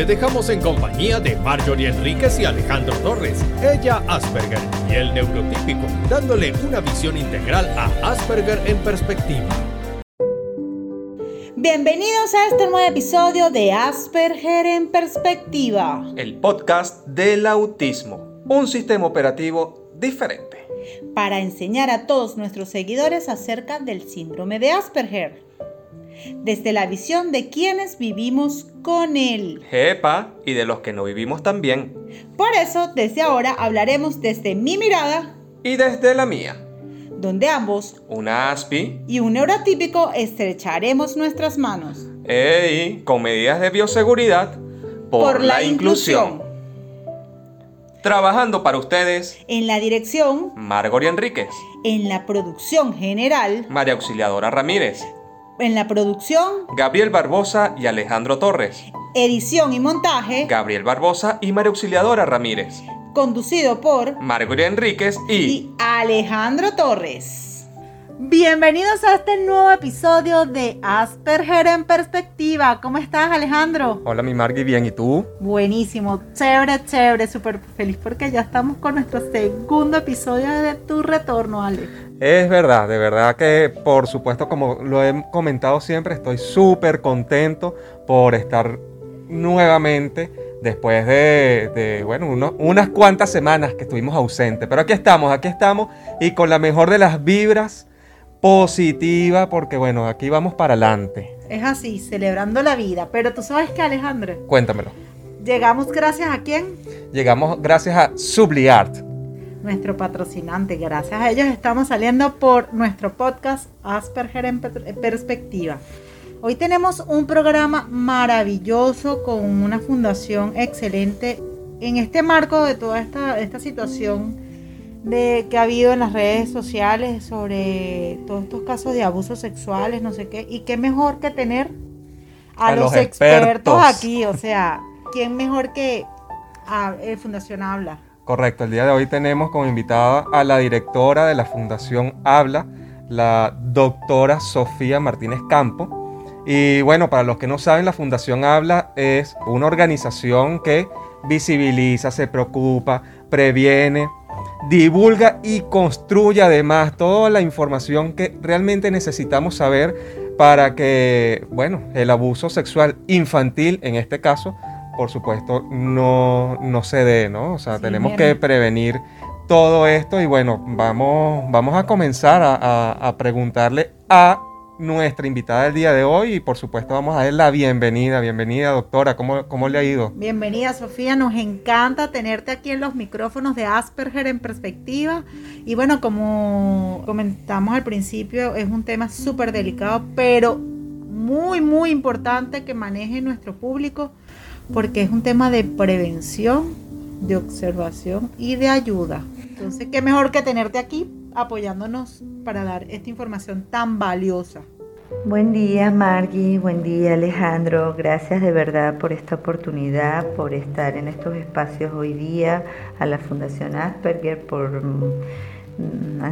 Te dejamos en compañía de Marjorie Enríquez y Alejandro Torres, ella Asperger y el neurotípico, dándole una visión integral a Asperger en perspectiva. Bienvenidos a este nuevo episodio de Asperger en perspectiva. El podcast del autismo, un sistema operativo diferente. Para enseñar a todos nuestros seguidores acerca del síndrome de Asperger desde la visión de quienes vivimos con él. Jepa, y de los que no vivimos también. Por eso, desde ahora hablaremos desde mi mirada y desde la mía, donde ambos, una ASPI y un neurotípico, estrecharemos nuestras manos. ¡Ey! Con medidas de bioseguridad por, la, inclusión. Trabajando para ustedes. En la dirección. Margoria Enríquez. En la producción general. María Auxiliadora Ramírez. En la producción, Gabriel Barbosa y Alejandro Torres. Edición y montaje, Gabriel Barbosa y María Auxiliadora Ramírez. Conducido por Margoria Enríquez y, y Alejandro Torres. Bienvenidos a este nuevo episodio de Asperger en Perspectiva. ¿Cómo estás, Alejandro? Hola, mi Margui, bien, ¿y tú? Buenísimo, chévere, chévere, súper feliz porque ya estamos con nuestro segundo episodio de tu retorno, Ale. Es verdad, de verdad que por supuesto, como lo he comentado siempre, estoy súper contento por estar nuevamente después de, bueno, unas cuantas semanas que estuvimos ausentes. Pero aquí estamos, aquí estamos y con la mejor de las vibras positiva porque bueno, aquí vamos para adelante. Es así, celebrando la vida. Pero tú sabes que Alejandro. Cuéntamelo. Llegamos gracias a quién? Llegamos gracias a Subliart. Nuestro patrocinante. Gracias a ellos estamos saliendo por nuestro podcast Asperger en Perspectiva. Hoy tenemos un programa maravilloso con una fundación excelente en este marco de toda esta, esta situación de que ha habido en las redes sociales sobre todos estos casos de abusos sexuales, no sé qué, y qué mejor que tener a, los, expertos. aquí, o sea, ¿quién mejor que a, eh, Fundación Habla? Correcto, el día de hoy tenemos como invitada a la directora de la Fundación Habla, la doctora Sofía Martínez Campo. Y bueno, para los que no saben, la Fundación Habla es una organización que visibiliza, se preocupa, previene, divulga y construye además toda la información que realmente necesitamos saber para que, bueno, el abuso sexual infantil en este caso, por supuesto, no, no se dé, ¿no? O sea, tenemos que prevenir todo esto y bueno, vamos, vamos a comenzar a, a preguntarle a nuestra invitada del día de hoy y por supuesto vamos a dar la bienvenida. Bienvenida doctora, ¿cómo, ¿cómo le ha ido? Bienvenida Sofía, nos encanta tenerte aquí en los micrófonos de Asperger en perspectiva y bueno, como comentamos al principio, es un tema súper delicado, pero muy, muy importante que maneje nuestro público porque es un tema de prevención, de observación y de ayuda. Entonces, qué mejor que tenerte aquí apoyándonos para dar esta información tan valiosa. Buen día Margie, buen día Alejandro, gracias de verdad por esta oportunidad, por estar en estos espacios hoy día, a la Fundación Asperger, por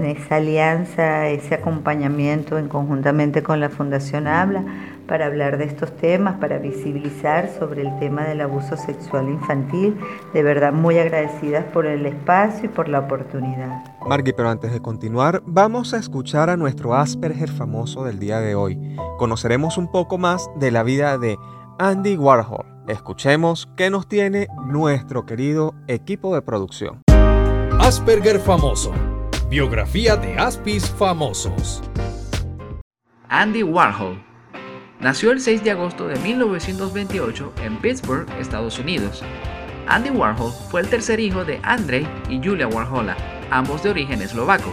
esa alianza, ese acompañamiento en conjuntamente con la Fundación Habla para hablar de estos temas, para visibilizar sobre el tema del abuso sexual infantil. De verdad muy agradecidas por el espacio y por la oportunidad. Margui, pero antes de continuar, vamos a escuchar a nuestro Asperger famoso del día de hoy. Conoceremos un poco más de la vida de Andy Warhol. Escuchemos qué nos tiene nuestro querido equipo de producción. Asperger famoso. Biografía de Aspis famosos. Andy Warhol Nació el 6 de agosto de 1928 en Pittsburgh, Estados Unidos. Andy Warhol fue el tercer hijo de Andrei y Julia Warhola, ambos de origen eslovaco.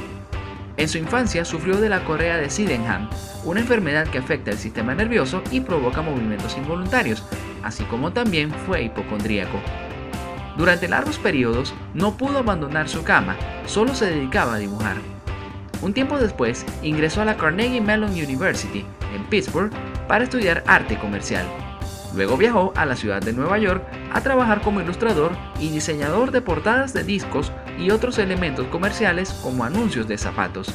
En su infancia sufrió de la correa de Sydenham, una enfermedad que afecta el sistema nervioso y provoca movimientos involuntarios, así como también fue hipocondríaco. Durante largos periodos no pudo abandonar su cama, solo se dedicaba a dibujar. Un tiempo después ingresó a la Carnegie Mellon University en Pittsburgh para estudiar arte comercial. Luego viajó a la ciudad de Nueva York a trabajar como ilustrador y diseñador de portadas de discos y otros elementos comerciales como anuncios de zapatos.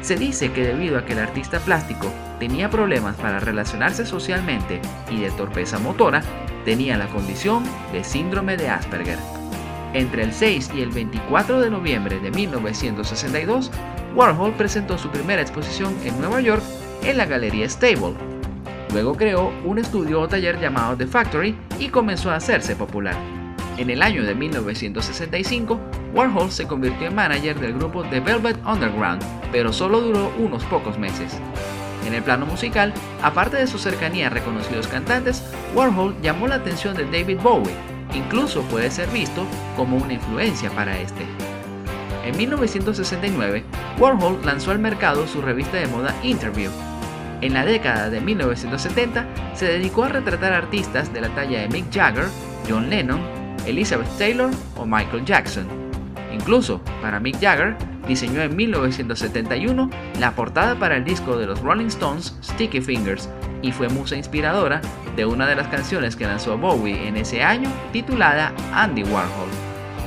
Se dice que debido a que el artista plástico tenía problemas para relacionarse socialmente y de torpeza motora, tenía la condición de síndrome de Asperger. Entre el 6 y el 24 de noviembre de 1962, Warhol presentó su primera exposición en Nueva York en la Galería Stable. Luego creó un estudio o taller llamado The Factory y comenzó a hacerse popular. En el año de 1965, Warhol se convirtió en manager del grupo The Velvet Underground, pero solo duró unos pocos meses. En el plano musical, aparte de su cercanía a reconocidos cantantes, Warhol llamó la atención de David Bowie, incluso puede ser visto como una influencia para este. En 1969, Warhol lanzó al mercado su revista de moda Interview. En la década de 1970 se dedicó a retratar artistas de la talla de Mick Jagger, John Lennon, Elizabeth Taylor o Michael Jackson. Incluso, para Mick Jagger, diseñó en 1971 la portada para el disco de los Rolling Stones Sticky Fingers y fue musa inspiradora de una de las canciones que lanzó Bowie en ese año titulada Andy Warhol.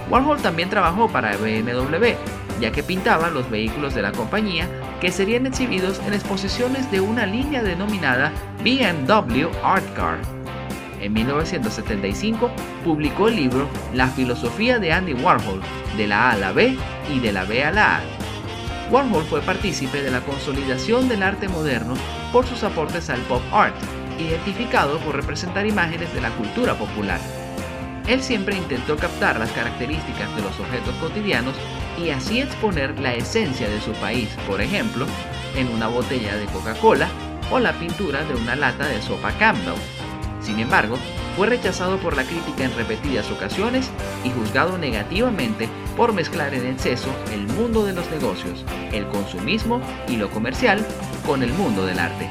Warhol también trabajó para BMW, ya que pintaba los vehículos de la compañía que serían exhibidos en exposiciones de una línea denominada BMW Art Car. En 1975 publicó el libro La filosofía de Andy Warhol, de la A a la B y de la B a la A. Warhol fue partícipe de la consolidación del arte moderno por sus aportes al pop art, identificado por representar imágenes de la cultura popular. Él siempre intentó captar las características de los objetos cotidianos y así exponer la esencia de su país, por ejemplo, en una botella de Coca-Cola o la pintura de una lata de sopa Campbell. Sin embargo, fue rechazado por la crítica en repetidas ocasiones y juzgado negativamente por mezclar en exceso el mundo de los negocios, el consumismo y lo comercial con el mundo del arte.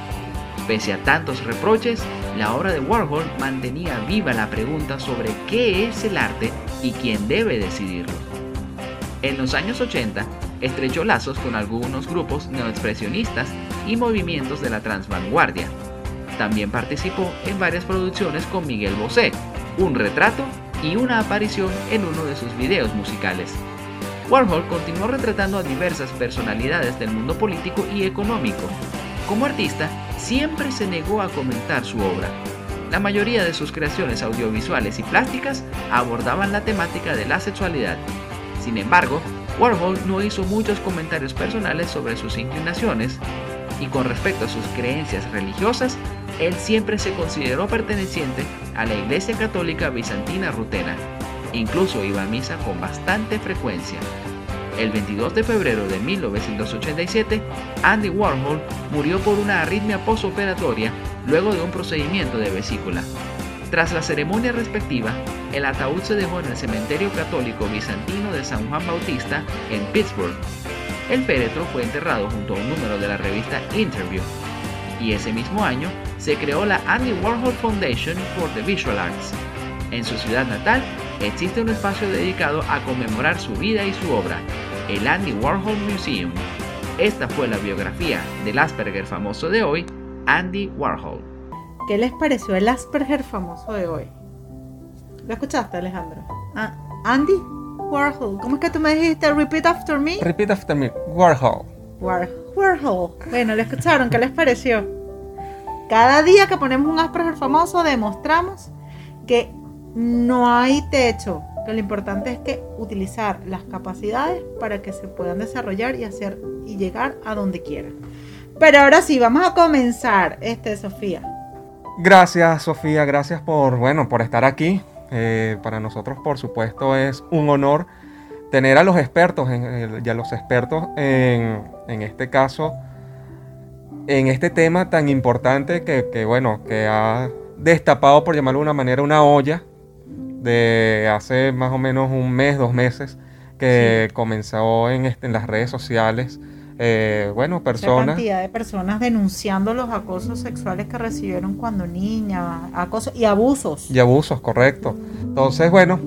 Pese a tantos reproches, la obra de Warhol mantenía viva la pregunta sobre qué es el arte y quién debe decidirlo. En los años 80, estrechó lazos con algunos grupos neoexpresionistas y movimientos de la transvanguardia, también participó en varias producciones con Miguel Bosé, un retrato y una aparición en uno de sus videos musicales. Warhol continuó retratando a diversas personalidades del mundo político y económico. Como artista, siempre se negó a comentar su obra. La mayoría de sus creaciones audiovisuales y plásticas abordaban la temática de la sexualidad. Sin embargo, Warhol no hizo muchos comentarios personales sobre sus inclinaciones y con respecto a sus creencias religiosas él siempre se consideró perteneciente a la Iglesia Católica Bizantina Rutena. Incluso iba a misa con bastante frecuencia. El 22 de febrero de 1987, Andy Warhol murió por una arritmia postoperatoria luego de un procedimiento de vesícula. Tras la ceremonia respectiva, el ataúd se dejó en el cementerio católico bizantino de San Juan Bautista en Pittsburgh. El féretro fue enterrado junto a un número de la revista Interview, y ese mismo año se creó la Andy Warhol Foundation for the Visual Arts. En su ciudad natal existe un espacio dedicado a conmemorar su vida y su obra, el Andy Warhol Museum. Esta fue la biografía del Asperger famoso de hoy, Andy Warhol. ¿Qué les pareció el Asperger famoso de hoy? ¿Lo escuchaste, Alejandro? Ah, Andy Warhol. ¿Cómo es que tú me dijiste? Repeat after me. Repeat after me. Warhol. Warhol. Bueno, ¿lo escucharon? ¿Qué les pareció? Cada día que ponemos un Asperger famoso demostramos que no hay techo, que lo importante es que utilizar las capacidades para que se puedan desarrollar y hacer y llegar a donde quieran. Pero ahora sí, vamos a comenzar, este Sofía. Gracias, Sofía, gracias por bueno por estar aquí. Eh, para nosotros, por supuesto, es un honor tener a los expertos en, y a los expertos en, en este caso en este tema tan importante que, bueno, que ha destapado, por llamarlo de una manera, una olla de hace más o menos un mes, dos meses, que comenzó en, este, en las redes sociales. Eh, bueno, personas. cantidad de personas denunciando los acosos sexuales que recibieron cuando niñas, acosos y abusos. Y abusos, correcto. Entonces, bueno,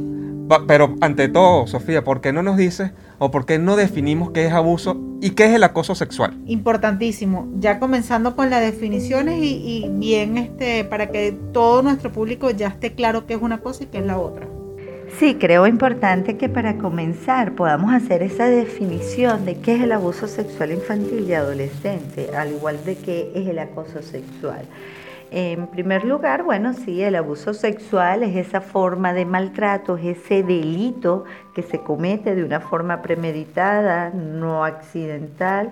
pero ante todo, Sofía, ¿por qué no nos dices o por qué no definimos qué es abuso y qué es el acoso sexual? Importantísimo. Ya comenzando con las definiciones y, y bien este, para que todo nuestro público ya esté claro qué es una cosa y qué es la otra. Sí, creo importante que para comenzar podamos hacer esa definición de qué es el abuso sexual infantil y adolescente, al igual de qué es el acoso sexual. En primer lugar, bueno, sí, el abuso sexual es esa forma de maltrato, es ese delito que se comete de una forma premeditada, no accidental,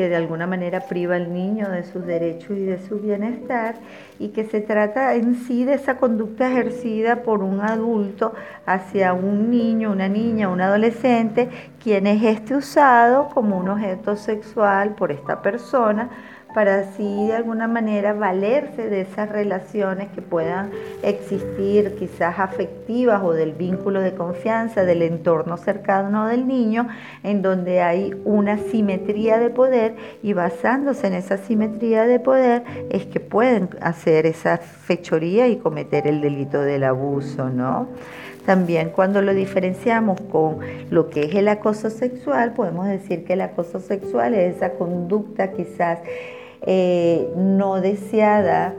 que de alguna manera priva al niño de sus derechos y de su bienestar y que se trata en sí de esa conducta ejercida por un adulto hacia un niño, una niña, un adolescente, quien es este usado como un objeto sexual por esta persona para así de alguna manera valerse de esas relaciones que puedan existir, quizás afectivas o del vínculo de confianza del entorno cercano del niño, en donde hay una simetría de poder y basándose en esa simetría de poder es que pueden hacer esa fechoría y cometer el delito del abuso, ¿no? También cuando lo diferenciamos con lo que es el acoso sexual, podemos decir que el acoso sexual es esa conducta quizás eh, no deseada,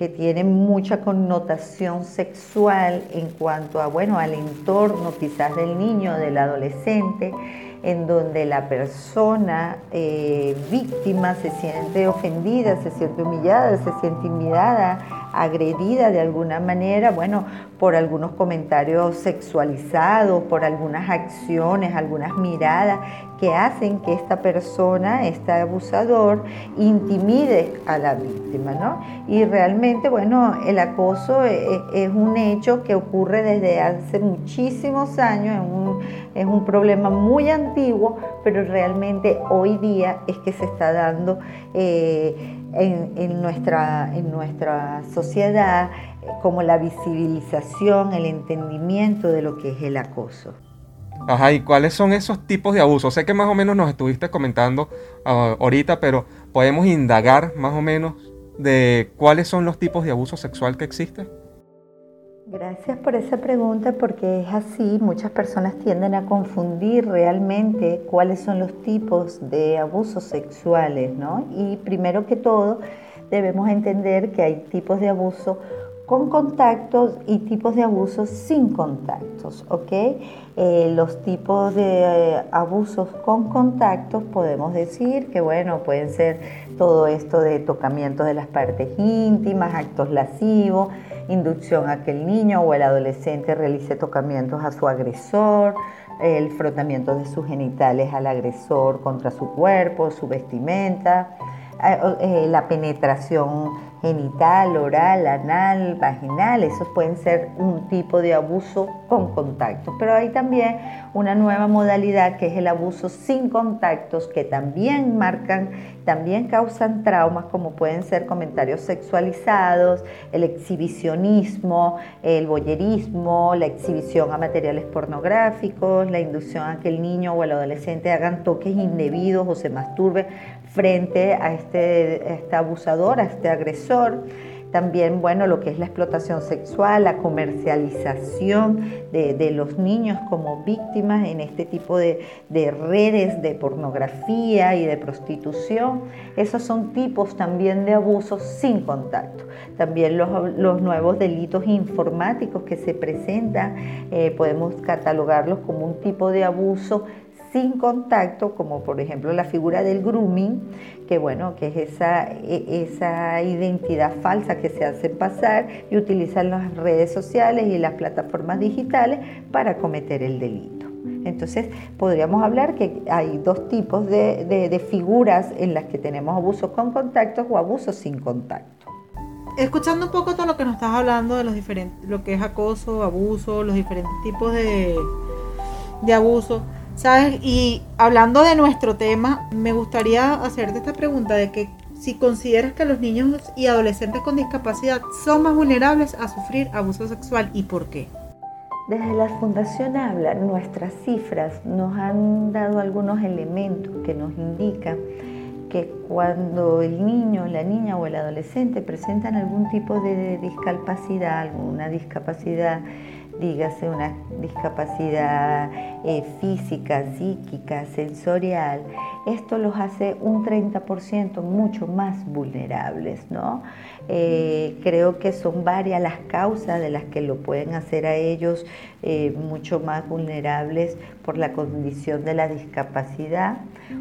que tiene mucha connotación sexual en cuanto a, bueno, al entorno quizás del niño, del adolescente, en donde la persona eh, víctima se siente ofendida, se siente humillada, se siente intimidada, agredida de alguna manera, bueno, por algunos comentarios sexualizados, por algunas acciones, algunas miradas que hacen que esta persona, este abusador, intimide a la víctima, ¿no? Y realmente, bueno, el acoso e, e, es, un hecho que ocurre desde hace muchísimos años, es un, es un problema muy antiguo, pero realmente hoy día es que se está dando eh, en, nuestra, en nuestra sociedad eh, como la visibilización, el entendimiento de lo que es el acoso. Ajá, ¿y cuáles son esos tipos de abusos? Sé que más o menos nos estuviste comentando ah, ahorita, pero podemos indagar más o menos de cuáles son los tipos de abuso sexual que existen. Gracias por esa pregunta porque es así, muchas personas tienden a confundir realmente cuáles son los tipos de abusos sexuales, ¿no? Y primero que todo debemos entender que hay tipos de abuso con contactos y tipos de abusos sin contactos, ¿ok? Eh, los tipos de eh, abusos con contactos podemos decir que, bueno, pueden ser todo esto de tocamiento de las partes íntimas, actos lascivos, inducción a que el niño o el adolescente realice tocamientos a su agresor, el frotamiento de sus genitales al agresor contra su cuerpo, su vestimenta, eh, la penetración genital, oral, anal, vaginal, esos pueden ser un tipo de abuso con contactos. Pero hay también una nueva modalidad que es el abuso sin contactos, que también marcan, también causan traumas, como pueden ser comentarios sexualizados, el exhibicionismo, el boyerismo, la exhibición a materiales pornográficos, la inducción a que el niño o el adolescente hagan toques indebidos o se masturbe frente a este, este abusador, a este agresor. También, bueno, lo que es la explotación sexual, la comercialización de, los niños como víctimas en este tipo de, redes de pornografía y de prostitución. Esos son tipos también de abusos sin contacto. También los, nuevos delitos informáticos que se presentan, eh, podemos catalogarlos como un tipo de abuso sin contacto, como por ejemplo la figura del grooming, que bueno, que es esa, e, esa identidad falsa que se hace pasar y utilizan las redes sociales y las plataformas digitales para cometer el delito. Entonces, podríamos hablar que hay dos tipos de, de, figuras en las que tenemos abusos con contacto o abusos sin contacto. Escuchando un poco todo lo que nos estás hablando de los diferentes, lo que es acoso, abuso, los diferentes tipos de, de abuso, ¿Sabes? Y hablando de nuestro tema, me gustaría hacerte esta pregunta de que si consideras que los niños y adolescentes con discapacidad son más vulnerables a sufrir abuso sexual y por qué. Desde la Fundación Habla, nuestras cifras nos han dado algunos elementos que nos indican que cuando el niño, la niña o el adolescente presentan algún tipo de discapacidad, alguna discapacidad dígase una discapacidad eh, física, psíquica, sensorial, esto los hace un 30% mucho más vulnerables, ¿no? Eh, creo que son varias las causas de las que lo pueden hacer a ellos eh, mucho más vulnerables por la condición de la discapacidad.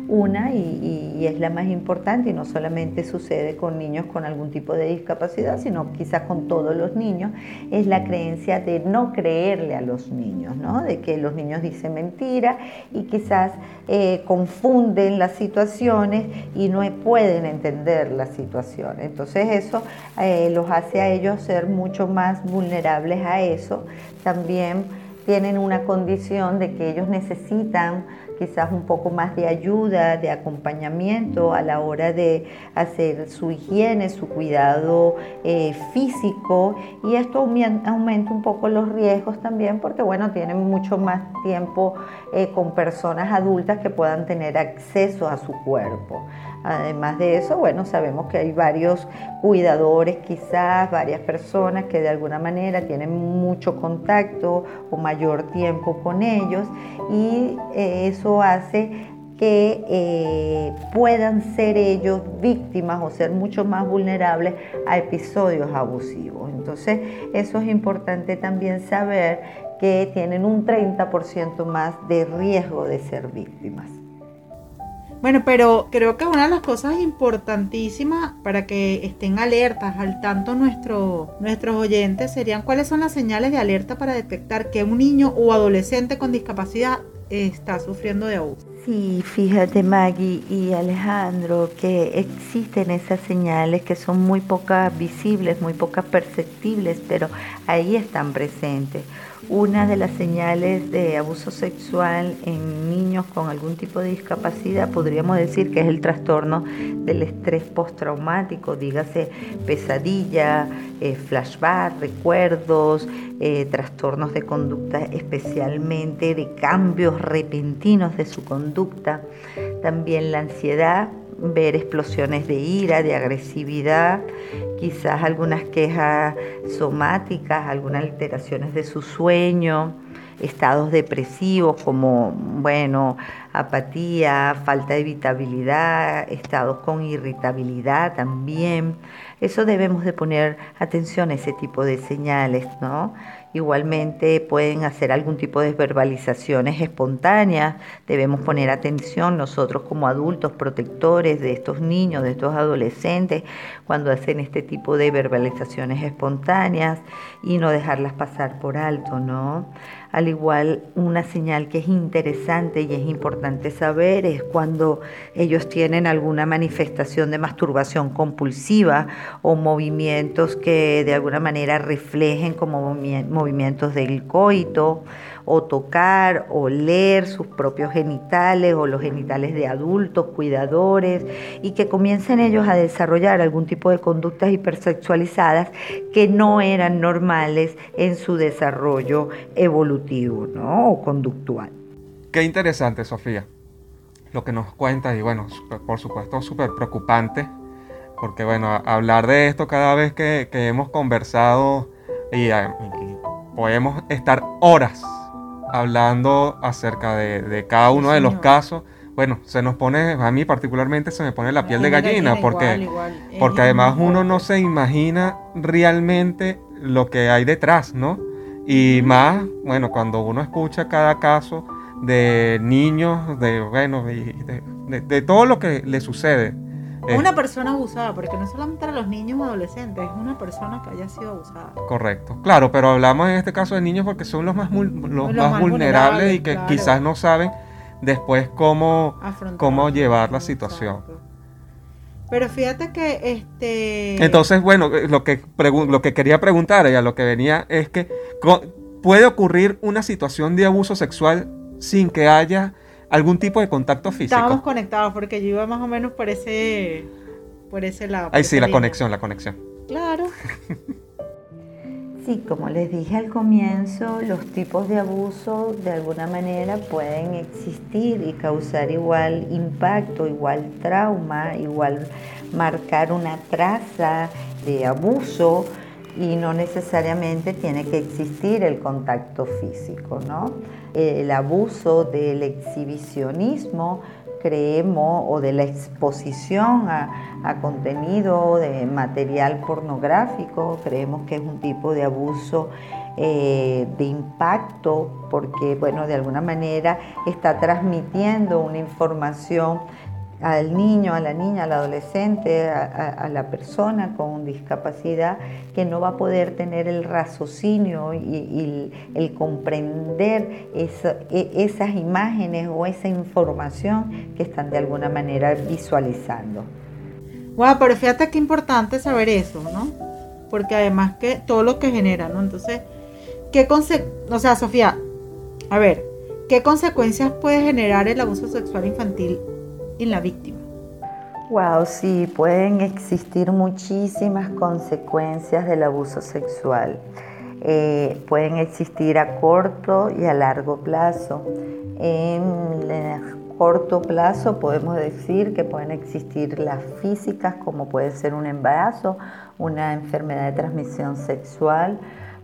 Una, y, es la más importante, y no solamente sucede con niños con algún tipo de discapacidad, sino quizás con todos los niños, es la creencia de no creerle a los niños, ¿no? de que los niños dicen mentira y quizás eh, confunden las situaciones y no pueden entender las situaciones. Entonces eso eh, los hace a ellos ser mucho más vulnerables a eso. También tienen una condición de que ellos necesitan quizás un poco más de ayuda, de acompañamiento a la hora de hacer su higiene, su cuidado eh, físico y esto aumenta un poco los riesgos también porque bueno, tienen mucho más tiempo eh, con personas adultas que puedan tener acceso a su cuerpo. Además de eso, bueno, sabemos que hay varios cuidadores, quizás varias personas que de alguna manera tienen mucho contacto o mayor tiempo con ellos y eh, eso hace que eh, puedan ser ellos víctimas o ser mucho más vulnerables a episodios abusivos. Entonces, eso es importante también saber que tienen un 30% más de riesgo de ser víctimas. Bueno, pero creo que una de las cosas importantísimas para que estén alertas al tanto nuestro, nuestros oyentes serían cuáles son las señales de alerta para detectar que un niño o adolescente con discapacidad está sufriendo de abuso. Sí, fíjate Maggie y Alejandro que existen esas señales que son muy pocas visibles, muy pocas perceptibles, pero ahí están presentes. Una de las señales de abuso sexual en niños con algún tipo de discapacidad podríamos decir que es el trastorno del estrés postraumático, dígase pesadilla, eh, flashback, recuerdos, eh, trastornos de conducta, especialmente de cambios repentinos de su conducta, también la ansiedad, ver explosiones de ira, de agresividad, quizás algunas quejas somáticas, algunas alteraciones de su sueño, estados depresivos como, bueno, apatía, falta de evitabilidad, estados con irritabilidad también. Eso debemos de poner atención a ese tipo de señales, ¿no? Igualmente pueden hacer algún tipo de verbalizaciones espontáneas. Debemos poner atención nosotros como adultos protectores de estos niños, de estos adolescentes, cuando hacen este tipo de verbalizaciones espontáneas y no dejarlas pasar por alto, ¿no? Al igual, una señal que es interesante y es importante saber es cuando ellos tienen alguna manifestación de masturbación compulsiva o movimientos que de alguna manera reflejen como movimientos del coito o tocar o leer sus propios genitales o los genitales de adultos, cuidadores, y que comiencen ellos a desarrollar algún tipo de conductas hipersexualizadas que no eran normales en su desarrollo evolutivo ¿no? o conductual. Qué interesante, Sofía, lo que nos cuenta y bueno, por supuesto súper preocupante, porque bueno, hablar de esto cada vez que, hemos conversado y podemos estar horas hablando acerca de, cada uno de los casos, bueno, se nos pone, a mí particularmente se me pone la piel de gallina, porque, porque además uno no se imagina realmente lo que hay detrás, ¿no? Y más, bueno, cuando uno escucha cada caso de niños, de, bueno, de todo lo que le sucede una persona abusada, porque no solamente a los niños o adolescentes, es una persona que haya sido abusada. Correcto, claro, pero hablamos en este caso de niños porque son los más, los, más, vulnerables, y que quizás no saben después cómo, cómo llevar la situación. Pero fíjate que este... Entonces, bueno, eh, lo que, lo que quería preguntar y a lo que venía es que puede ocurrir una situación de abuso sexual sin que haya algún tipo de contacto físico. Estábamos conectados porque yo iba más o menos por ese, por ese lado. Ahí sí, la conexión, la conexión. Claro. Sí, como les dije al comienzo, los tipos de abuso de alguna manera pueden existir y causar igual impacto, igual trauma, igual marcar una traza de abuso y no necesariamente tiene que existir el contacto físico, ¿no? El abuso del exhibicionismo creemos o de la exposición a, contenido de material pornográfico, creemos que es un tipo de abuso eh, de impacto porque, bueno, de alguna manera está transmitiendo una información al niño, a la niña, al adolescente, a, la persona con discapacidad, que no va a poder tener el raciocinio y, el comprender e, esas imágenes o esa información que están de alguna manera visualizando. Wow, pero fíjate qué importante saber eso, ¿no? Porque además que todo lo que genera, ¿no? Entonces, ¿qué o sea, Sofía, a ver, ¿qué consecuencias puede generar el abuso sexual infantil en la víctima. Wow, sí, pueden existir muchísimas consecuencias del abuso sexual. Eh, pueden existir a corto y a largo plazo. En corto plazo podemos decir que pueden existir las físicas como puede ser un embarazo, una enfermedad de transmisión sexual,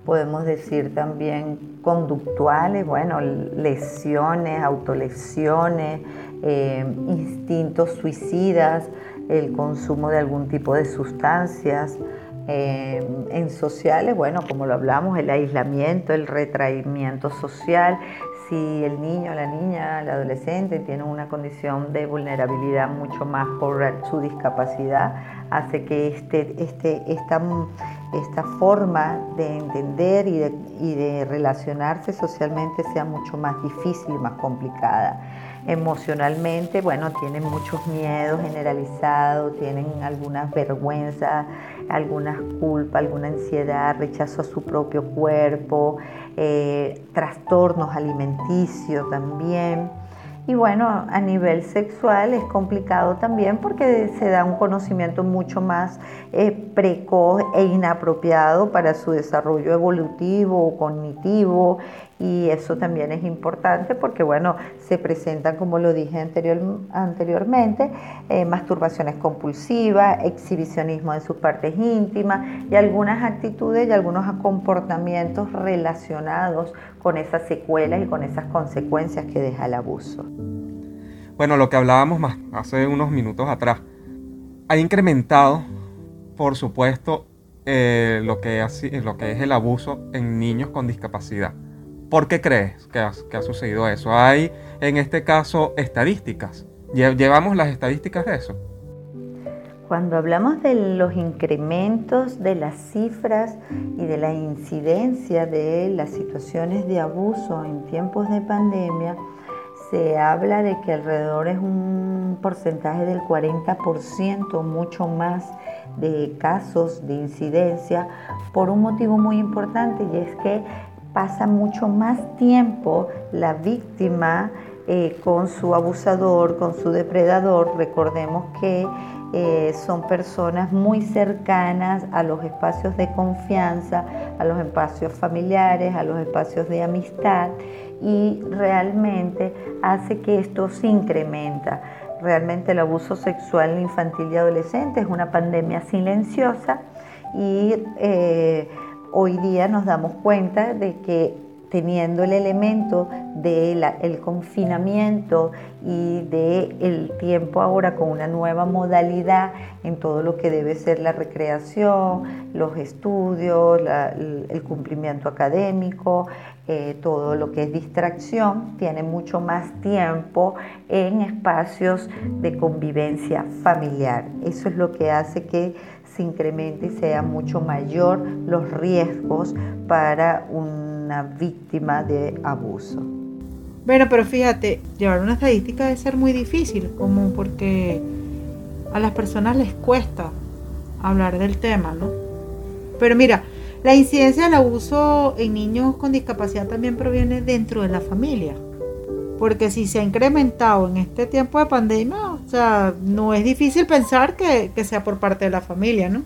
podemos decir también conductuales, bueno, lesiones, autolesiones, eh, instintos suicidas, el consumo de algún tipo de sustancias. Eh, en sociales, bueno, como lo hablamos, el aislamiento, el retraimiento social, si el niño, la niña, el adolescente tiene una condición de vulnerabilidad mucho más por su discapacidad, hace que este, este, esta, esta forma de entender y de, relacionarse socialmente sea mucho más difícil y más complicada emocionalmente, bueno, tienen muchos miedos generalizados, tienen algunas vergüenzas, algunas culpas, alguna ansiedad, rechazo a su propio cuerpo, eh, trastornos alimenticios también. Y bueno, a nivel sexual es complicado también porque se da un conocimiento mucho más eh, precoz e inapropiado para su desarrollo evolutivo o cognitivo y eso también es importante porque, bueno, se presentan, como lo dije anterior, anteriormente, eh, masturbaciones compulsivas, exhibicionismo de sus partes íntimas y algunas actitudes y algunos comportamientos relacionados con esas secuelas y con esas consecuencias que deja el abuso. Bueno, lo que hablábamos más hace unos minutos atrás, ha incrementado, por supuesto, eh, lo, que lo que es el abuso en niños con discapacidad ¿Por qué crees que ha, sucedido eso? ¿Hay en este caso estadísticas? ¿Llevamos las estadísticas de eso? Cuando hablamos de los incrementos de las cifras y de la incidencia de las situaciones de abuso en tiempos de pandemia, se habla de que alrededor es un porcentaje del 40%, mucho más de casos de incidencia, por un motivo muy importante y es que pasa mucho más tiempo la víctima eh, con su abusador, con su depredador. Recordemos que eh, son personas muy cercanas a los espacios de confianza, a los espacios familiares, a los espacios de amistad y realmente hace que esto se incrementa. Realmente el abuso sexual infantil y adolescente es una pandemia silenciosa y eh, hoy día nos damos cuenta de que teniendo el elemento del confinamiento y del el tiempo ahora con una nueva modalidad en todo lo que debe ser la recreación, los estudios, el, cumplimiento académico, eh, todo lo que es distracción, tiene mucho más tiempo en espacios de convivencia familiar. Eso es lo que hace que se incremente y sea mucho mayor los riesgos para una víctima de abuso. Bueno, pero fíjate, llevar una estadística debe ser muy difícil, como porque a las personas les cuesta hablar del tema, ¿no? Pero mira, la incidencia del abuso en niños con discapacidad también proviene dentro de la familia. Porque si se ha incrementado en este tiempo de pandemia, o sea, no es difícil pensar que, sea por parte de la familia, ¿no?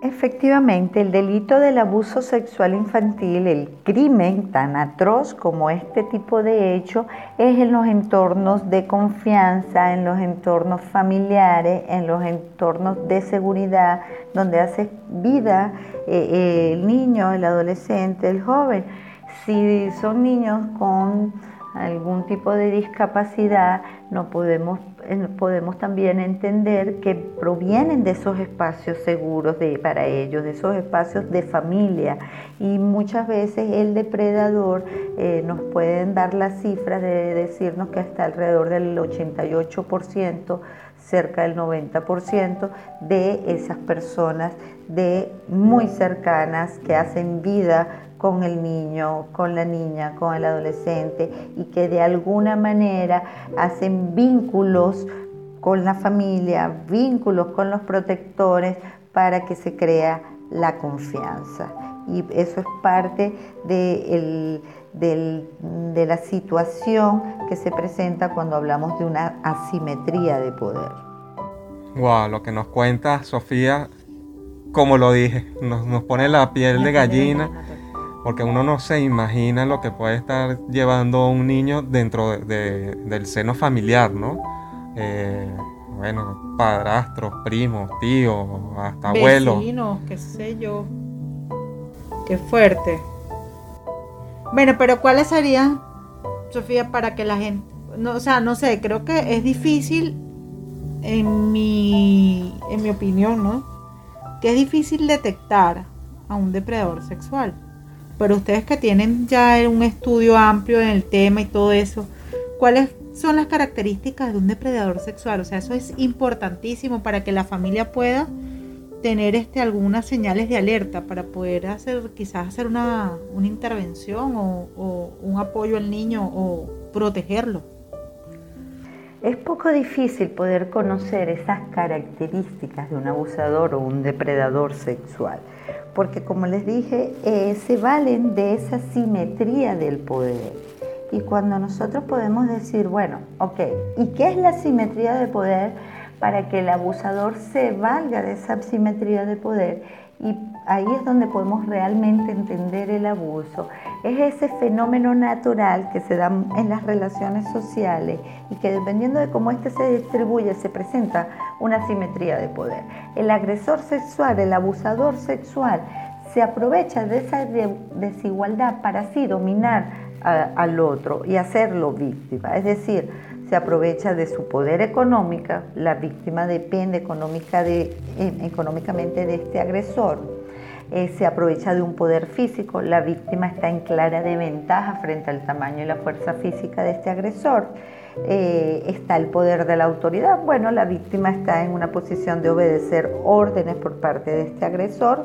Efectivamente, el delito del abuso sexual infantil, el crimen tan atroz como este tipo de hecho, es en los entornos de confianza, en los entornos familiares, en los entornos de seguridad, donde hace vida eh, eh, el niño, el adolescente, el joven. Si son niños con algún tipo de discapacidad, no podemos, podemos también entender que provienen de esos espacios seguros para ellos, de esos espacios de familia. Y muchas veces el depredador eh, nos pueden dar las cifras de decirnos que hasta alrededor del 88%, cerca del 90% de esas personas de muy cercanas que hacen vida con el niño, con la niña, con el adolescente y que de alguna manera hacen vínculos con la familia, vínculos con los protectores para que se crea la confianza. Y eso es parte de, de la situación que se presenta cuando hablamos de una asimetría de poder. Wow, lo que nos cuenta Sofía, como lo dije, nos, nos pone la piel de gallina porque uno no se imagina lo que puede estar llevando un niño dentro del seno familiar, ¿no? Eh, bueno, padrastros, primos, tíos, hasta abuelos. Vecinos, qué sé yo. Qué fuerte. Bueno, pero ¿cuáles serían, Sofía, para que la gente, no, o sea, no sé, creo que es difícil, en mi, en mi opinión, ¿no? Que es difícil detectar a un depredador sexual pero ustedes que tienen ya un estudio amplio en el tema y todo eso, ¿cuáles son las características de un depredador sexual? O sea, eso es importantísimo para que la familia pueda tener este, algunas señales de alerta para poder hacer, quizás hacer una, intervención o, o un apoyo al niño o protegerlo. Es poco difícil poder conocer esas características de un abusador o un depredador sexual porque como les dije, eh, se valen de esa simetría del poder. Y cuando nosotros podemos decir, bueno, ok, ¿y qué es la simetría de poder? Para que el abusador se valga de esa simetría de poder y ahí es donde podemos realmente entender el abuso. Es ese fenómeno natural que se da en las relaciones sociales y que dependiendo de cómo éste se distribuye se presenta una simetría de poder. El agresor sexual, el abusador sexual, se aprovecha de esa desigualdad para así dominar al otro y hacerlo víctima. Es decir, se aprovecha de su poder económico, la víctima depende eh, económicamente de este agresor, eh, se aprovecha de un poder físico, la víctima está en clara desventaja frente al tamaño y la fuerza física de este agresor. Eh, está el poder de la autoridad, bueno, la víctima está en una posición de obedecer órdenes por parte de este agresor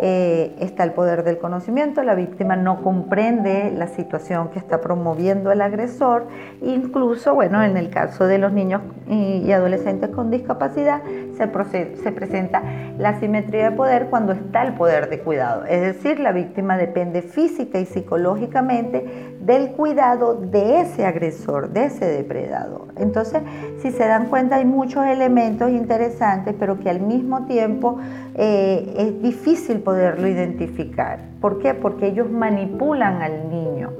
eh, está el poder del conocimiento, la víctima no comprende la situación que está promoviendo el agresor, incluso, bueno, en el caso de los niños y, adolescentes con discapacidad, se, se presenta la simetría de poder cuando está el poder de cuidado, es decir, la víctima depende física y psicológicamente del cuidado de ese agresor, de ese depredador. Entonces, si se dan cuenta, hay muchos elementos interesantes, pero que al mismo tiempo eh, es difícil poderlo identificar. ¿Por qué? Porque ellos manipulan al niño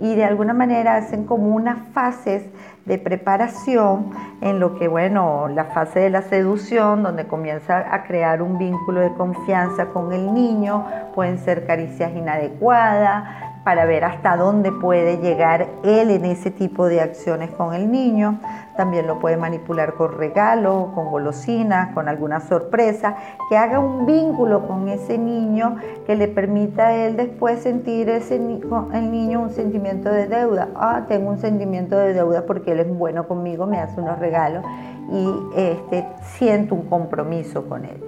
y de alguna manera hacen como unas fases de preparación en lo que, bueno, la fase de la seducción, donde comienza a crear un vínculo de confianza con el niño, pueden ser caricias inadecuadas, para ver hasta dónde puede llegar él en ese tipo de acciones con el niño. También lo puede manipular con regalo, con golosinas, con alguna sorpresa, que haga un vínculo con ese niño que le permita a él después sentir ese, el niño un sentimiento de deuda. Ah, tengo un sentimiento de deuda porque él es bueno conmigo, me hace unos regalos y este, siento un compromiso con él.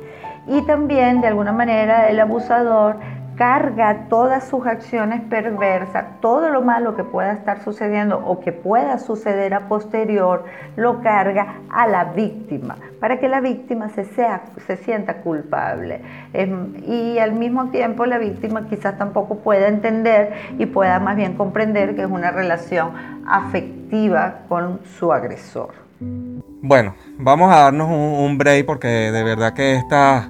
Y también de alguna manera el abusador carga todas sus acciones perversas, todo lo malo que pueda estar sucediendo o que pueda suceder a posterior, lo carga a la víctima, para que la víctima se, sea, se sienta culpable. Em, y al mismo tiempo la víctima quizás tampoco pueda entender y pueda más bien comprender que es una relación afectiva con su agresor. Bueno, vamos a darnos un, un break porque de verdad que esta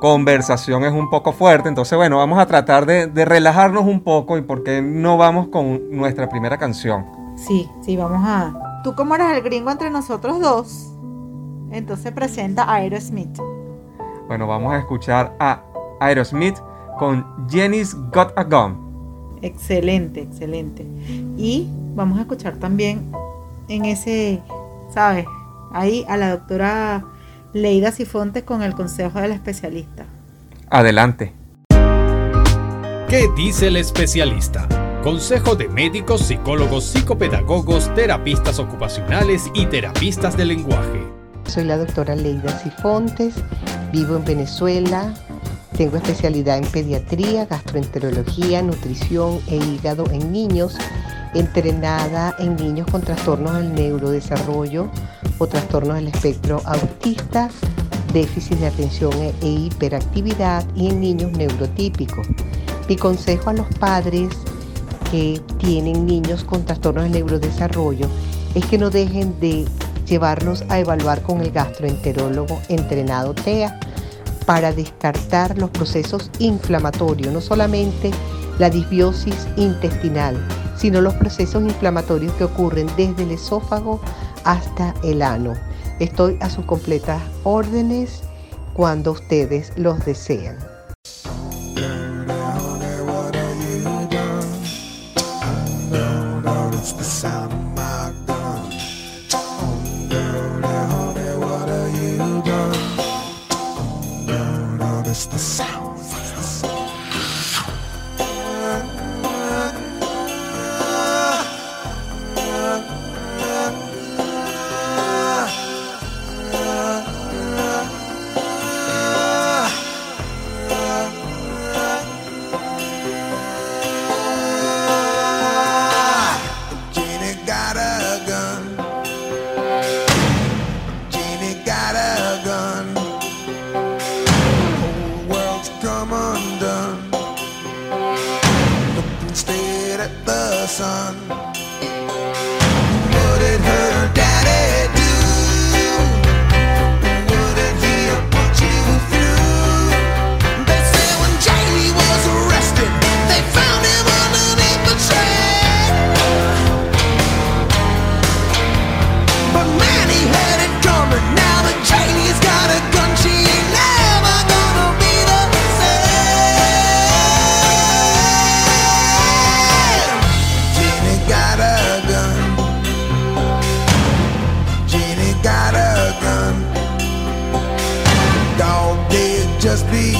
conversación es un poco fuerte. Entonces, bueno, vamos a tratar de, de relajarnos un poco y por qué no vamos con nuestra primera canción. Sí, sí, vamos a... Tú como eres el gringo entre nosotros dos, entonces presenta a Aerosmith. Bueno, vamos a escuchar a Aerosmith con Jenny's Got a Gun. Excelente, excelente. Y vamos a escuchar también en ese, ¿sabes? Ahí a la doctora Leida Sifontes con el consejo del especialista. Adelante. ¿Qué dice el especialista? Consejo de médicos, psicólogos, psicopedagogos, terapistas ocupacionales y terapistas de lenguaje. Soy la doctora Leida Sifontes, vivo en Venezuela, tengo especialidad en pediatría, gastroenterología, nutrición e hígado en niños, entrenada en niños con trastornos del neurodesarrollo o trastornos del espectro autista, déficit de atención e hiperactividad y en niños neurotípicos. Mi consejo a los padres que tienen niños con trastornos del neurodesarrollo es que no dejen de llevarlos a evaluar con el gastroenterólogo entrenado TEA para descartar los procesos inflamatorios, no solamente la disbiosis intestinal, sino los procesos inflamatorios que ocurren desde el esófago hasta el ano. Estoy a sus completas órdenes cuando ustedes los desean. just be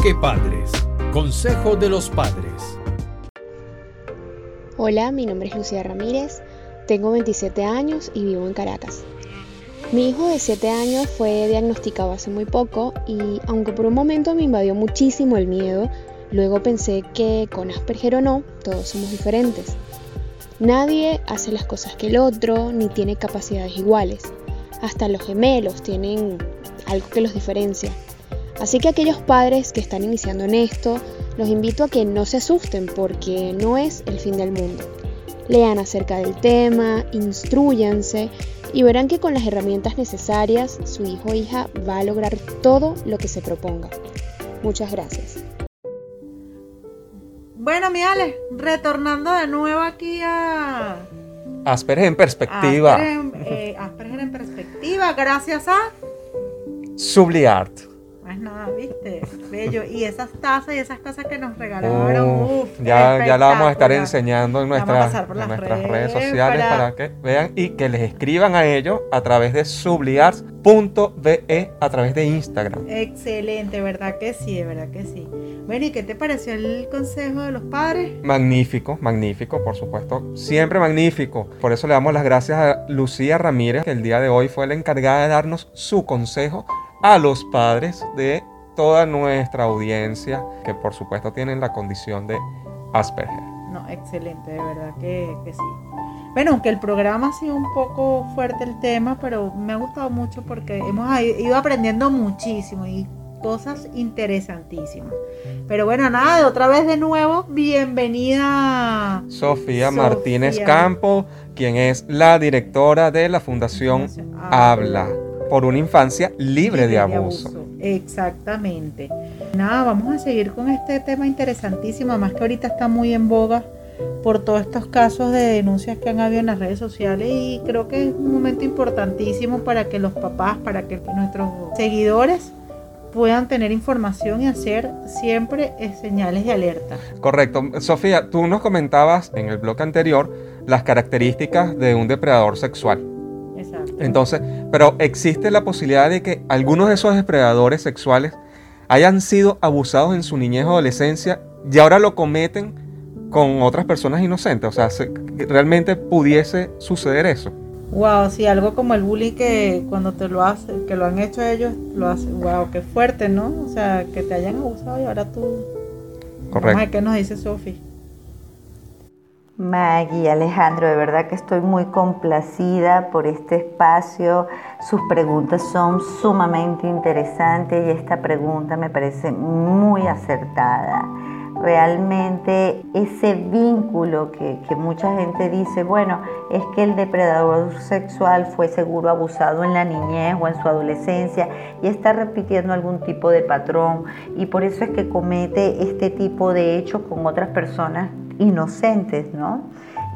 Enfoque Padres. Consejo de los Padres. Hola, mi nombre es Lucía Ramírez, tengo 27 años y vivo en Caracas. Mi hijo de 7 años fue diagnosticado hace muy poco y aunque por un momento me invadió muchísimo el miedo, luego pensé que con Asperger o no, todos somos diferentes. Nadie hace las cosas que el otro, ni tiene capacidades iguales. Hasta los gemelos tienen algo que los diferencia. Así que aquellos padres que están iniciando en esto, los invito a que no se asusten porque no es el fin del mundo. Lean acerca del tema, instruyanse y verán que con las herramientas necesarias su hijo o hija va a lograr todo lo que se proponga. Muchas gracias. Bueno, mi Ale, retornando de nuevo aquí a Asperger en perspectiva. Asperger en, eh, Asperger en perspectiva, gracias a Subliart. Más nada, viste, bello. Y esas tazas y esas cosas que nos regalaron, Uf, uf, ya, ya la vamos a estar enseñando en nuestras, en nuestras redes, redes sociales para- para... que vean y que les escriban a ellos a través de subliarts.be a través de Instagram. Excelente, ¿verdad que sí? De verdad que sí. Bueno, ¿y qué te pareció el consejo de los padres? Magnífico, magnífico, por supuesto. Siempre magnífico. Por eso le damos las gracias a Lucía Ramírez, que el día de hoy fue la encargada de darnos su consejo a los padres de toda nuestra audiencia, que por supuesto tienen la condición de Asperger. No, excelente, de verdad que, que sí. Bueno, aunque el programa ha sido un poco fuerte el tema, pero me ha gustado mucho porque hemos ido aprendiendo muchísimo y cosas interesantísimas. Pero bueno, nada, de otra vez de nuevo, bienvenida. Sofía Sofía. Martínez Campo, quien es la directora de la Fundación Fundación Habla por una infancia libre, de abuso. Exactamente. Nada, vamos a seguir con este tema interesantísimo, además que ahorita está muy en boga por todos estos casos de denuncias que han habido en las redes sociales y creo que es un momento importantísimo para que los papás, para que nuestros seguidores puedan tener información y hacer siempre eh, señales de alerta. Correcto. Sofía, tú nos comentabas en el blog anterior las características de un depredador sexual. Entonces, pero existe la posibilidad de que algunos de esos depredadores sexuales hayan sido abusados en su niñez o adolescencia y ahora lo cometen con otras personas inocentes. O sea, se- realmente pudiese suceder eso. Wow, sí, algo como el bullying que cuando te lo hacen, que lo han hecho ellos, lo hacen, wow, qué fuerte, ¿no? O sea, que te hayan abusado y ahora tú... Vamos a Correcto. ver qué nos dice Sofi. Maggie, Alejandro, de verdad que estoy muy complacida por este espacio. Sus preguntas son sumamente interesantes y esta pregunta me parece muy acertada. Realmente ese vínculo que, que mucha gente dice, bueno, es que el depredador sexual fue seguro abusado en la niñez o en su adolescencia y está repitiendo algún tipo de patrón y por eso es que comete este tipo de hechos con otras personas inocentes, ¿no?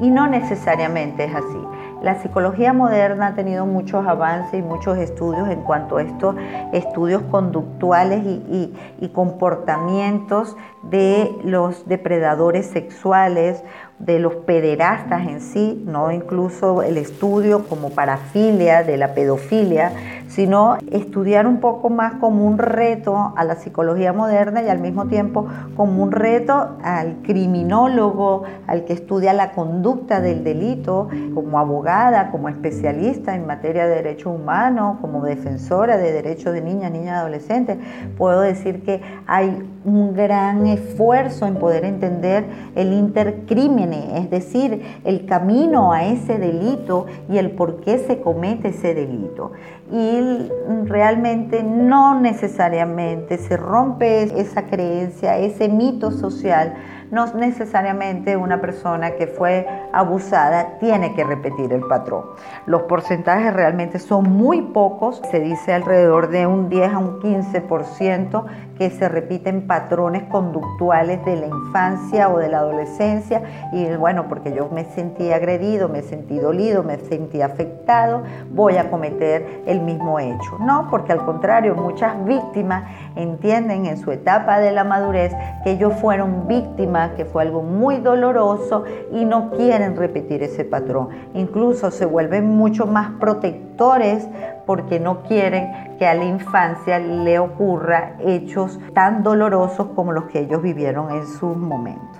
Y no necesariamente es así. La psicología moderna ha tenido muchos avances y muchos estudios en cuanto a estos estudios conductuales y, comportamientos de los depredadores sexuales, de los pederastas en sí, no incluso el estudio como parafilia, de la pedofilia, sino estudiar un poco más como un reto a la psicología moderna y al mismo tiempo como un reto al criminólogo, al que estudia la conducta del delito, como abogada, como especialista en materia de derechos humanos, como defensora de derechos de niñas, niñas adolescentes. Puedo decir que hay un gran esfuerzo en poder entender el intercrímene, es decir, el camino a ese delito y el por qué se comete ese delito. Y realmente no necesariamente se rompe esa creencia, ese mito social. No necesariamente una persona que fue abusada tiene que repetir el patrón. Los porcentajes realmente son muy pocos, se dice alrededor de un 10 a un 15% que se repiten patrones conductuales de la infancia o de la adolescencia y bueno, porque yo me sentí agredido, me sentí dolido, me sentí afectado, voy a cometer el mismo hecho. No, porque al contrario, muchas víctimas entienden en su etapa de la madurez que ellos fueron víctimas que fue algo muy doloroso y no quieren repetir ese patrón. Incluso se vuelven mucho más protectores porque no quieren que a la infancia le ocurra hechos tan dolorosos como los que ellos vivieron en sus momentos.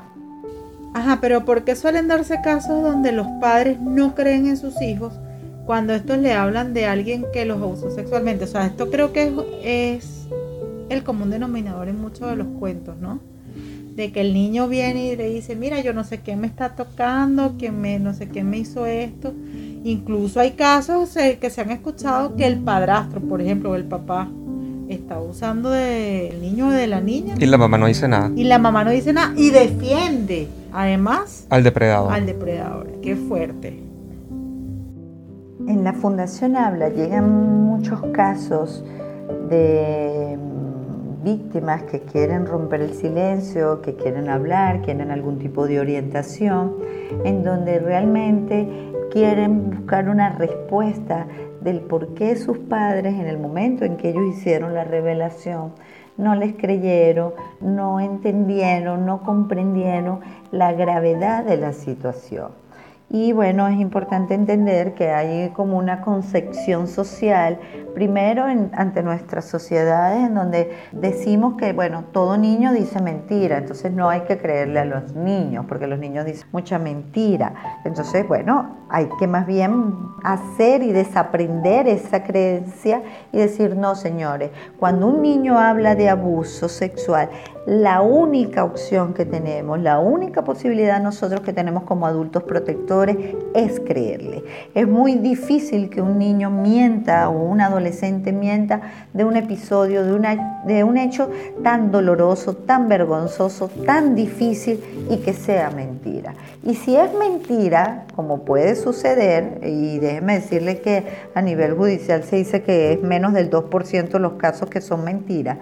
Ajá, pero ¿por qué suelen darse casos donde los padres no creen en sus hijos cuando estos le hablan de alguien que los abusó sexualmente? O sea, esto creo que es el común denominador en muchos de los cuentos, ¿no? De que el niño viene y le dice, mira, yo no sé qué me está tocando, que me, no sé qué me hizo esto. Incluso hay casos eh, que se han escuchado que el padrastro, por ejemplo, o el papá, está abusando del niño o de la niña. Y la mamá no dice nada. Y la mamá no dice nada y defiende, además, Al depredador. al depredador. Qué fuerte. En la Fundación Habla llegan muchos casos de víctimas que quieren romper el silencio, que quieren hablar, quieren algún tipo de orientación, en donde realmente quieren buscar una respuesta del por qué sus padres en el momento en que ellos hicieron la revelación no les creyeron, no entendieron, no comprendieron la gravedad de la situación. Y bueno, es importante entender que hay como una concepción social, primero ante nuestras sociedades, en donde decimos que, bueno, todo niño dice mentira, entonces no hay que creerle a los niños, porque los niños dicen mucha mentira. Entonces, bueno, hay que más bien hacer y desaprender esa creencia y decir, no, señores, cuando un niño habla de abuso sexual, la única opción que tenemos, la única posibilidad nosotros que tenemos como adultos protectores es creerle. Es muy difícil que un niño mienta o un adolescente mienta de un episodio, de, una, de un hecho tan doloroso, tan vergonzoso, tan difícil y que sea mentira. Y si es mentira, como puede suceder, y déjeme decirle que a nivel judicial se dice que es menos del 2% los casos que son mentiras,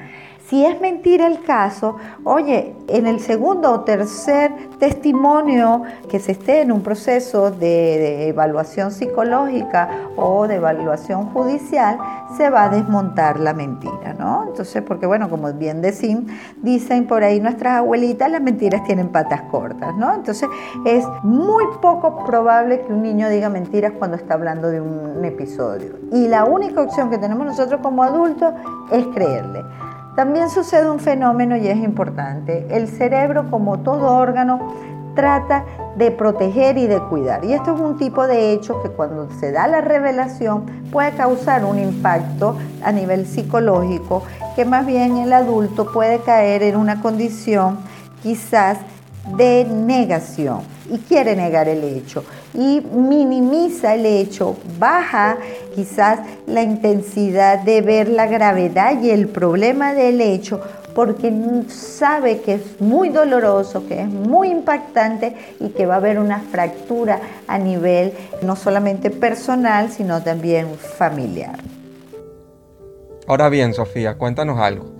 si es mentira el caso, oye, en el segundo o tercer testimonio que se esté en un proceso de, evaluación psicológica o de evaluación judicial, se va a desmontar la mentira, ¿no? Entonces, porque bueno, como bien decían, dicen por ahí nuestras abuelitas, las mentiras tienen patas cortas, ¿no? Entonces, es muy poco probable que un niño diga mentiras cuando está hablando de un episodio. Y la única opción que tenemos nosotros como adultos es creerle. También sucede un fenómeno y es importante. El cerebro, como todo órgano, trata de proteger y de cuidar. Y esto es un tipo de hecho que cuando se da la revelación puede causar un impacto a nivel psicológico que más bien el adulto puede caer en una condición quizás de negación y quiere negar el hecho y minimiza el hecho, baja quizás la intensidad de ver la gravedad y el problema del hecho porque sabe que es muy doloroso, que es muy impactante y que va a haber una fractura a nivel no solamente personal, sino también familiar. Ahora bien, Sofía, cuéntanos algo.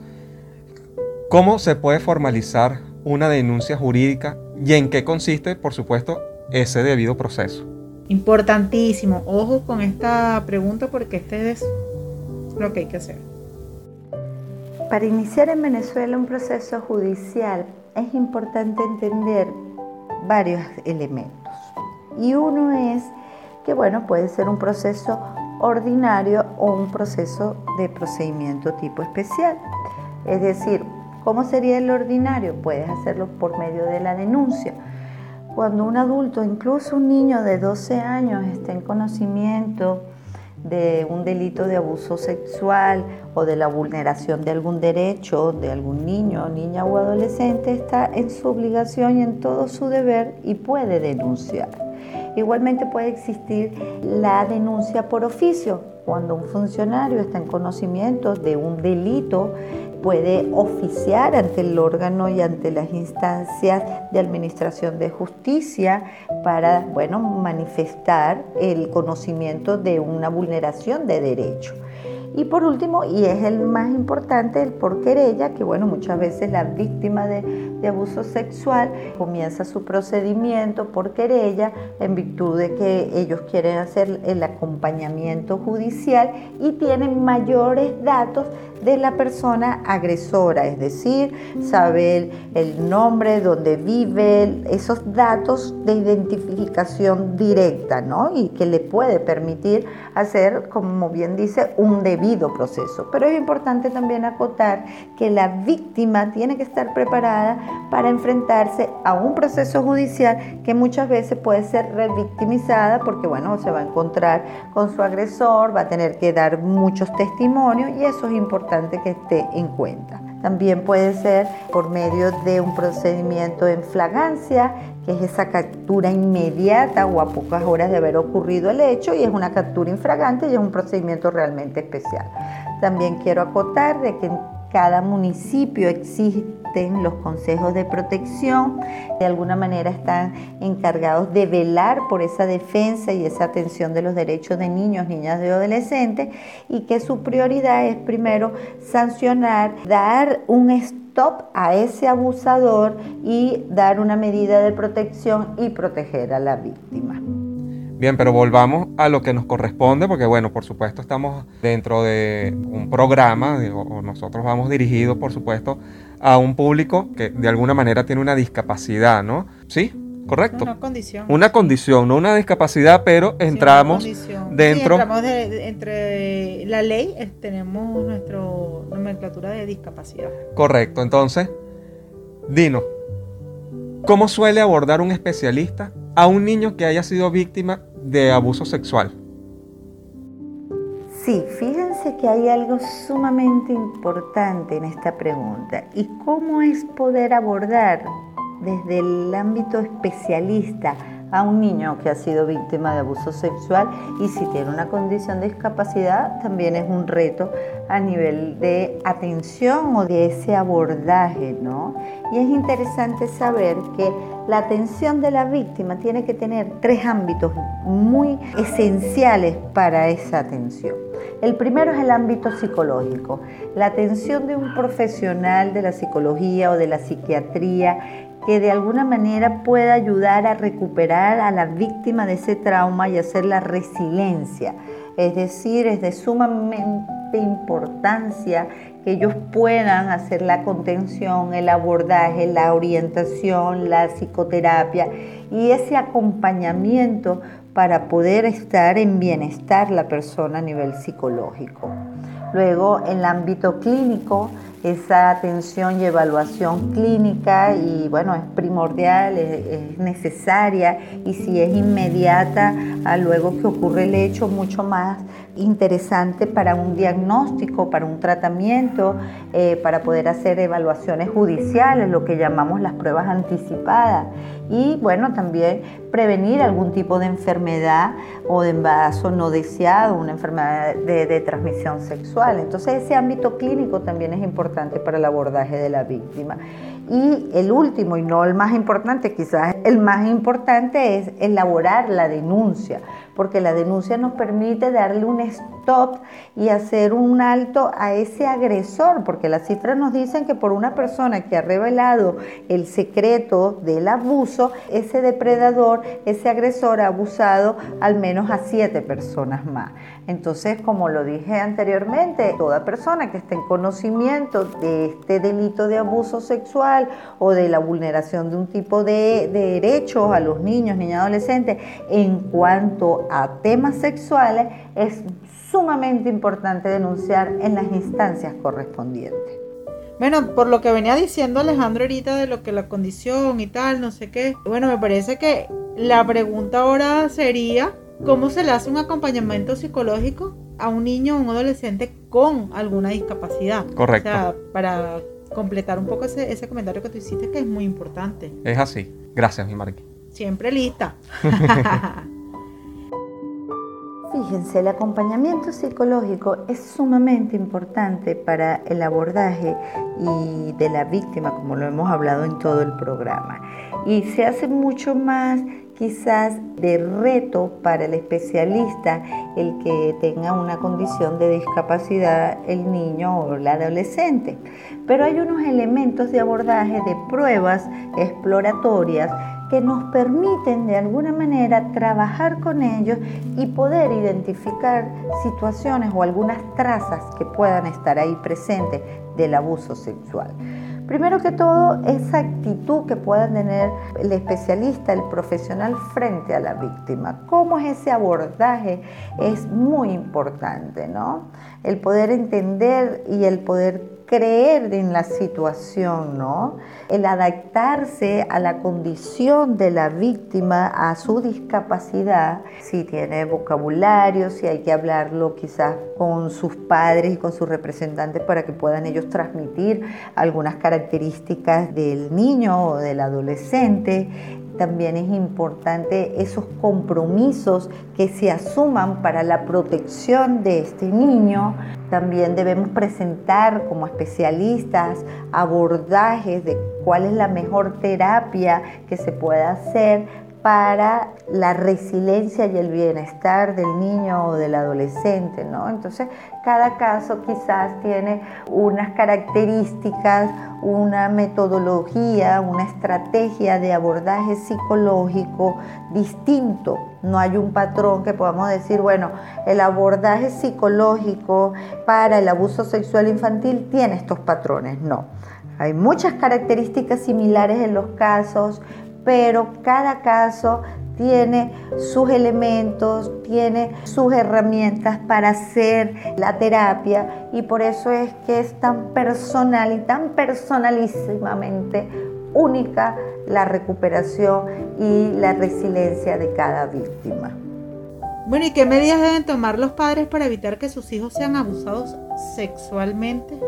¿Cómo se puede formalizar una denuncia jurídica y en qué consiste, por supuesto, ese debido proceso? Importantísimo. Ojo con esta pregunta porque este es lo que hay que hacer. Para iniciar en Venezuela un proceso judicial es importante entender varios elementos. Y uno es que, bueno, puede ser un proceso ordinario o un proceso de procedimiento tipo especial. Es decir, ¿cómo sería el ordinario? Puedes hacerlo por medio de la denuncia. Cuando un adulto, incluso un niño de 12 años, está en conocimiento de un delito de abuso sexual o de la vulneración de algún derecho de algún niño, niña o adolescente, está en su obligación y en todo su deber y puede denunciar. Igualmente puede existir la denuncia por oficio. Cuando un funcionario está en conocimiento de un delito, puede oficiar ante el órgano y ante las instancias de administración de justicia para, bueno, manifestar el conocimiento de una vulneración de derecho. Y por último, y es el más importante, el por querella, que bueno, muchas veces la víctima de, abuso sexual comienza su procedimiento por querella en virtud de que ellos quieren hacer el acompañamiento judicial y tienen mayores datos de la persona agresora, es decir, saber el nombre, dónde vive, esos datos de identificación directa, ¿no? Y que le puede permitir hacer, como bien dice, un proceso. Pero es importante también acotar que la víctima tiene que estar preparada para enfrentarse a un proceso judicial que muchas veces puede ser revictimizada porque, bueno, se va a encontrar con su agresor, va a tener que dar muchos testimonios y eso es importante que esté en cuenta. También puede ser por medio de un procedimiento en flagancia, que es esa captura inmediata o a pocas horas de haber ocurrido el hecho y es una captura infragante y es un procedimiento realmente especial. También quiero acotar de que cada municipio existen los consejos de protección, de alguna manera están encargados de velar por esa defensa y esa atención de los derechos de niños, niñas y adolescentes y que su prioridad es primero sancionar, dar un stop a ese abusador y dar una medida de protección y proteger a la víctima. Bien, pero volvamos a lo que nos corresponde, porque bueno, por supuesto estamos dentro de un programa, digo, nosotros vamos dirigidos, por supuesto, a un público que de alguna manera tiene una discapacidad, ¿no? ¿Sí? ¿Correcto? Una condición. Una condición, no una discapacidad, pero entramos dentro... Sí, entramos de- de- entre la ley, tenemos nuestra nomenclatura de discapacidad. Correcto, entonces, Dino, ¿cómo suele abordar un especialista a un niño que haya sido víctima de abuso sexual? Sí, fíjense que hay algo sumamente importante en esta pregunta. ¿Y cómo es poder abordar desde el ámbito especialista a un niño que ha sido víctima de abuso sexual y si tiene una condición de discapacidad también es un reto a nivel de atención o de ese abordaje, ¿no? Y es interesante saber que la atención de la víctima tiene que tener tres ámbitos muy esenciales para esa atención. El primero es el ámbito psicológico, la atención de un profesional de la psicología o de la psiquiatría que de alguna manera pueda ayudar a recuperar a la víctima de ese trauma y hacer la resiliencia. Es decir, es de sumamente importancia que ellos puedan hacer la contención, el abordaje, la orientación, la psicoterapia y ese acompañamiento para poder estar en bienestar la persona a nivel psicológico. Luego, en el ámbito clínico, esa atención y evaluación clínica y bueno, es primordial, es, es necesaria y si es inmediata a luego que ocurre el hecho, mucho más interesante para un diagnóstico, para un tratamiento, eh, para poder hacer evaluaciones judiciales, lo que llamamos las pruebas anticipadas. Y bueno, también prevenir algún tipo de enfermedad o de embarazo no deseado, una enfermedad de, de transmisión sexual. Entonces ese ámbito clínico también es importante para el abordaje de la víctima. Y el último, y no el más importante, quizás el más importante es elaborar la denuncia, porque la denuncia nos permite darle un stop y hacer un alto a ese agresor, porque las cifras nos dicen que por una persona que ha revelado el secreto del abuso, ese depredador, ese agresor ha abusado al menos a siete personas más. Entonces, como lo dije anteriormente, toda persona que esté en conocimiento de este delito de abuso sexual o de la vulneración de un tipo de, de derechos a los niños, niñas adolescentes en cuanto a temas sexuales, es sumamente importante denunciar en las instancias correspondientes. Bueno, por lo que venía diciendo Alejandro ahorita de lo que la condición y tal, no sé qué. Bueno, me parece que la pregunta ahora sería, ¿cómo se le hace un acompañamiento psicológico a un niño o un adolescente con alguna discapacidad? Correcto. O sea, para completar un poco ese, ese comentario que tú hiciste que es muy importante. Es así. Gracias, mi Marqui. Siempre lista. Fíjense, el acompañamiento psicológico es sumamente importante para el abordaje y de la víctima, como lo hemos hablado en todo el programa. Y se hace mucho más quizás de reto para el especialista el que tenga una condición de discapacidad el niño o el adolescente. Pero hay unos elementos de abordaje de pruebas exploratorias que nos permiten de alguna manera trabajar con ellos y poder identificar situaciones o algunas trazas que puedan estar ahí presentes del abuso sexual. Primero que todo, esa actitud que pueda tener el especialista, el profesional frente a la víctima. ¿Cómo es ese abordaje? Es muy importante, ¿no? El poder entender y el poder creer en la situación, ¿no? El adaptarse a la condición de la víctima, a su discapacidad, si tiene vocabulario, si hay que hablarlo quizás con sus padres y con sus representantes para que puedan ellos transmitir algunas características del niño o del adolescente, también es importante esos compromisos que se asuman para la protección de este niño. También debemos presentar como especialistas abordajes de cuál es la mejor terapia que se puede hacer para la resiliencia y el bienestar del niño o del adolescente, ¿no? Entonces, cada caso quizás tiene unas características, una metodología, una estrategia de abordaje psicológico distinto. No hay un patrón que podamos decir, bueno, el abordaje psicológico para el abuso sexual infantil tiene estos patrones. No. Hay muchas características similares en los casos, pero cada caso tiene sus elementos, tiene sus herramientas para hacer la terapia y por eso es que es tan personal y tan personalísimamente única la recuperación y la resiliencia de cada víctima. Bueno, ¿y qué medidas deben tomar los padres para evitar que sus hijos sean abusados sexualmente?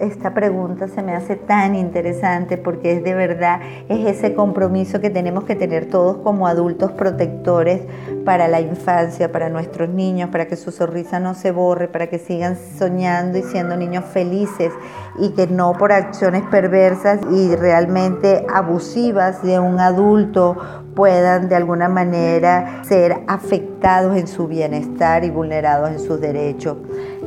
Esta pregunta se me hace tan interesante porque es de verdad, es ese compromiso que tenemos que tener todos como adultos protectores para la infancia, para nuestros niños, para que su sonrisa no se borre, para que sigan soñando y siendo niños felices y que no por acciones perversas y realmente abusivas de un adulto puedan de alguna manera ser afectados en su bienestar y vulnerados en sus derechos.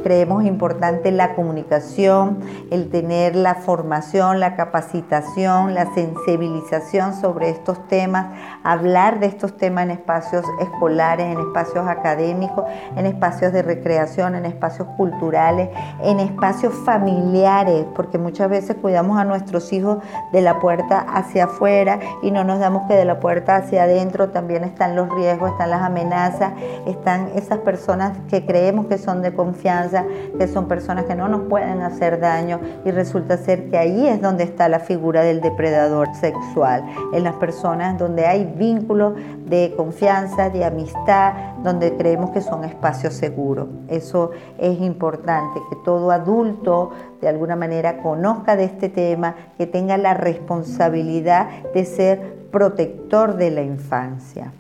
Creemos importante la comunicación, el tener la formación, la capacitación, la sensibilización sobre estos temas, hablar de estos temas en espacios escolares, en espacios académicos, en espacios de recreación, en espacios culturales, en espacios familiares, porque muchas veces cuidamos a nuestros hijos de la puerta hacia afuera y no nos damos que de la puerta hacia adentro. También están los riesgos, están las amenazas, están esas personas que creemos que son de confianza que son personas que no nos pueden hacer daño y resulta ser que ahí es donde está la figura del depredador sexual, en las personas donde hay vínculos de confianza, de amistad, donde creemos que son espacios seguros. Eso es importante, que todo adulto de alguna manera conozca de este tema, que tenga la responsabilidad de ser protector de la infancia.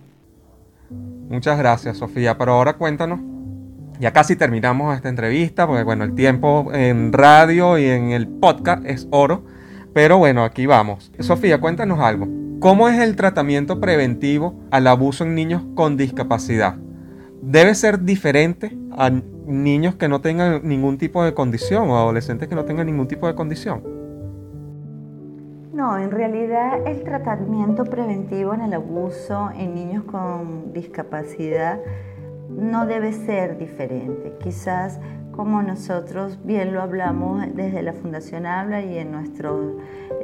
Muchas gracias, Sofía. Pero ahora cuéntanos ya casi terminamos esta entrevista, porque bueno, el tiempo en radio y en el podcast es oro. Pero bueno, aquí vamos. Sofía, cuéntanos algo. ¿Cómo es el tratamiento preventivo al abuso en niños con discapacidad? ¿Debe ser diferente a niños que no tengan ningún tipo de condición o adolescentes que no tengan ningún tipo de condición? No, en realidad el tratamiento preventivo en el abuso en niños con discapacidad no debe ser diferente. Quizás como nosotros bien lo hablamos desde la Fundación Habla y en nuestros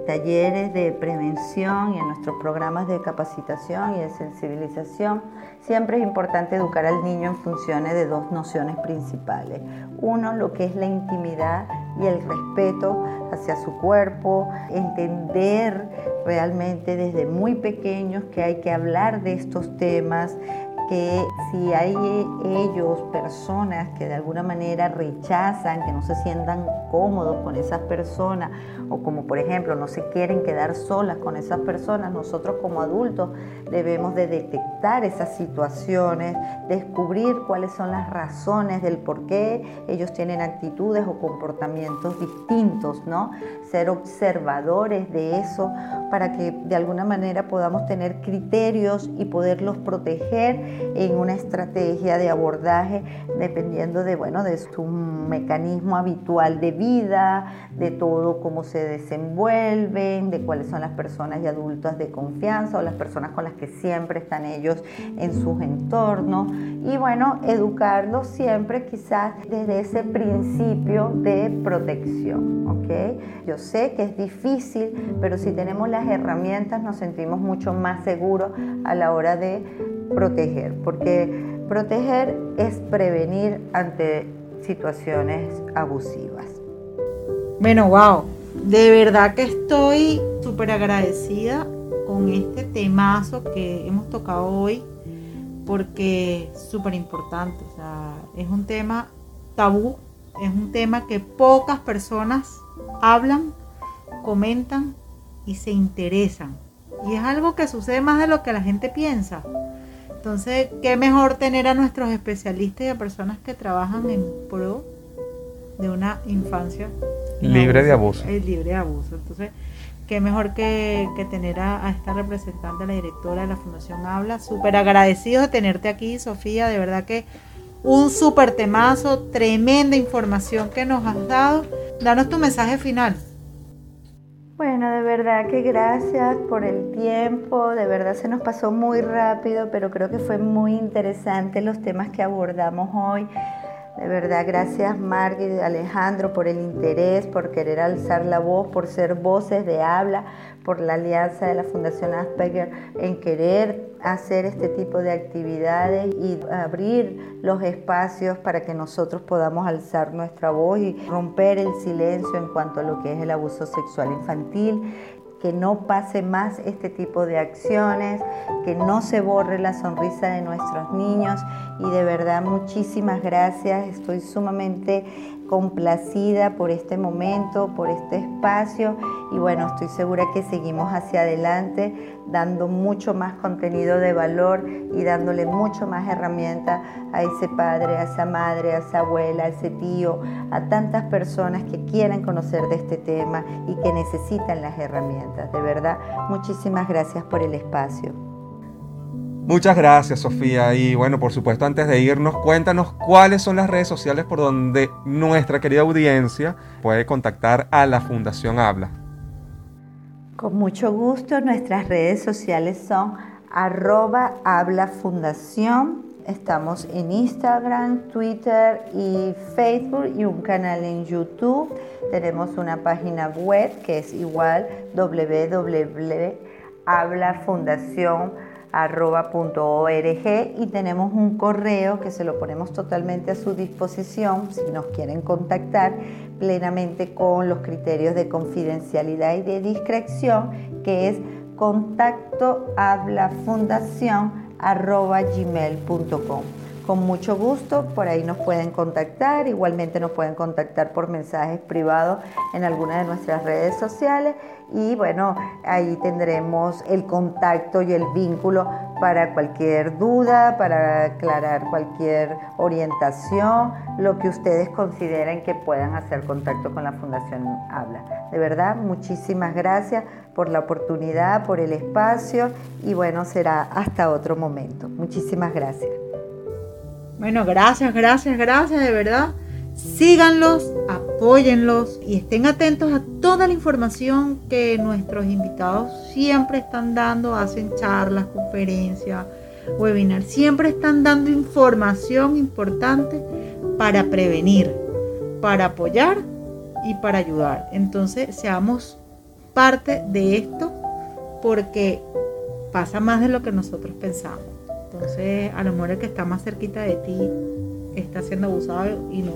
talleres de prevención y en nuestros programas de capacitación y de sensibilización, siempre es importante educar al niño en funciones de dos nociones principales. Uno, lo que es la intimidad y el respeto hacia su cuerpo, entender realmente desde muy pequeños que hay que hablar de estos temas, que si hay ellos personas que de alguna manera rechazan, que no se sientan cómodos con esas personas, o como por ejemplo no se quieren quedar solas con esas personas, nosotros como adultos debemos de detectar esas situaciones, descubrir cuáles son las razones del por qué ellos tienen actitudes o comportamientos distintos, ¿no? ser observadores de eso para que de alguna manera podamos tener criterios y poderlos proteger en una estrategia de abordaje dependiendo de, bueno, de su mecanismo habitual de vida, de todo cómo se desenvuelven, de cuáles son las personas y adultas de confianza o las personas con las que siempre están ellos en sus entornos y bueno, educarlos siempre quizás desde ese principio de protección, ¿ok? Yo sé que es difícil, pero si tenemos las herramientas nos sentimos mucho más seguros a la hora de proteger, porque proteger es prevenir ante situaciones abusivas. Bueno, wow. De verdad que estoy súper agradecida con este temazo que hemos tocado hoy porque es súper importante. O sea, es un tema tabú, es un tema que pocas personas hablan, comentan y se interesan. Y es algo que sucede más de lo que la gente piensa. Entonces, qué mejor tener a nuestros especialistas y a personas que trabajan en pro de una infancia Libre de abuso. eh, libre de abuso. Entonces, qué mejor que, que tener a, a esta representante, la directora de la Fundación Habla. Súper agradecidos de tenerte aquí, Sofía. De verdad que un súper temazo, tremenda información que nos has dado. Danos tu mensaje final. Bueno, de verdad que gracias por el tiempo, de verdad se nos pasó muy rápido, pero creo que fue muy interesante los temas que abordamos hoy. De verdad, gracias Margui y Alejandro por el interés, por querer alzar la voz, por ser voces de habla, por la alianza de la Fundación Asperger en querer hacer este tipo de actividades y abrir los espacios para que nosotros podamos alzar nuestra voz y romper el silencio en cuanto a lo que es el abuso sexual infantil que no pase más este tipo de acciones, que no se borre la sonrisa de nuestros niños. Y de verdad muchísimas gracias, estoy sumamente complacida por este momento, por este espacio y bueno, estoy segura que seguimos hacia adelante dando mucho más contenido de valor y dándole mucho más herramientas a ese padre, a esa madre, a esa abuela, a ese tío, a tantas personas que quieren conocer de este tema y que necesitan las herramientas. De verdad, muchísimas gracias por el espacio. Muchas gracias, Sofía. Y bueno, por supuesto, antes de irnos, cuéntanos cuáles son las redes sociales por donde nuestra querida audiencia puede contactar a la Fundación Habla. Con mucho gusto, nuestras redes sociales son arroba habla fundación. Estamos en Instagram, Twitter y Facebook y un canal en YouTube. Tenemos una página web que es igual www.hablafundacion.org y tenemos un correo que se lo ponemos totalmente a su disposición. Si nos quieren contactar plenamente con los criterios de confidencialidad y de discreción que es contacto gmail.com con mucho gusto, por ahí nos pueden contactar, igualmente nos pueden contactar por mensajes privados en alguna de nuestras redes sociales y bueno, ahí tendremos el contacto y el vínculo para cualquier duda, para aclarar cualquier orientación, lo que ustedes consideren que puedan hacer contacto con la Fundación Habla. De verdad, muchísimas gracias por la oportunidad, por el espacio y bueno, será hasta otro momento. Muchísimas gracias. Bueno, gracias, gracias, gracias, de verdad. Síganlos, apóyenlos y estén atentos a toda la información que nuestros invitados siempre están dando, hacen charlas, conferencias, webinars, siempre están dando información importante para prevenir, para apoyar y para ayudar. Entonces, seamos parte de esto porque pasa más de lo que nosotros pensamos. Entonces, a lo mejor el que está más cerquita de ti está siendo abusado y no,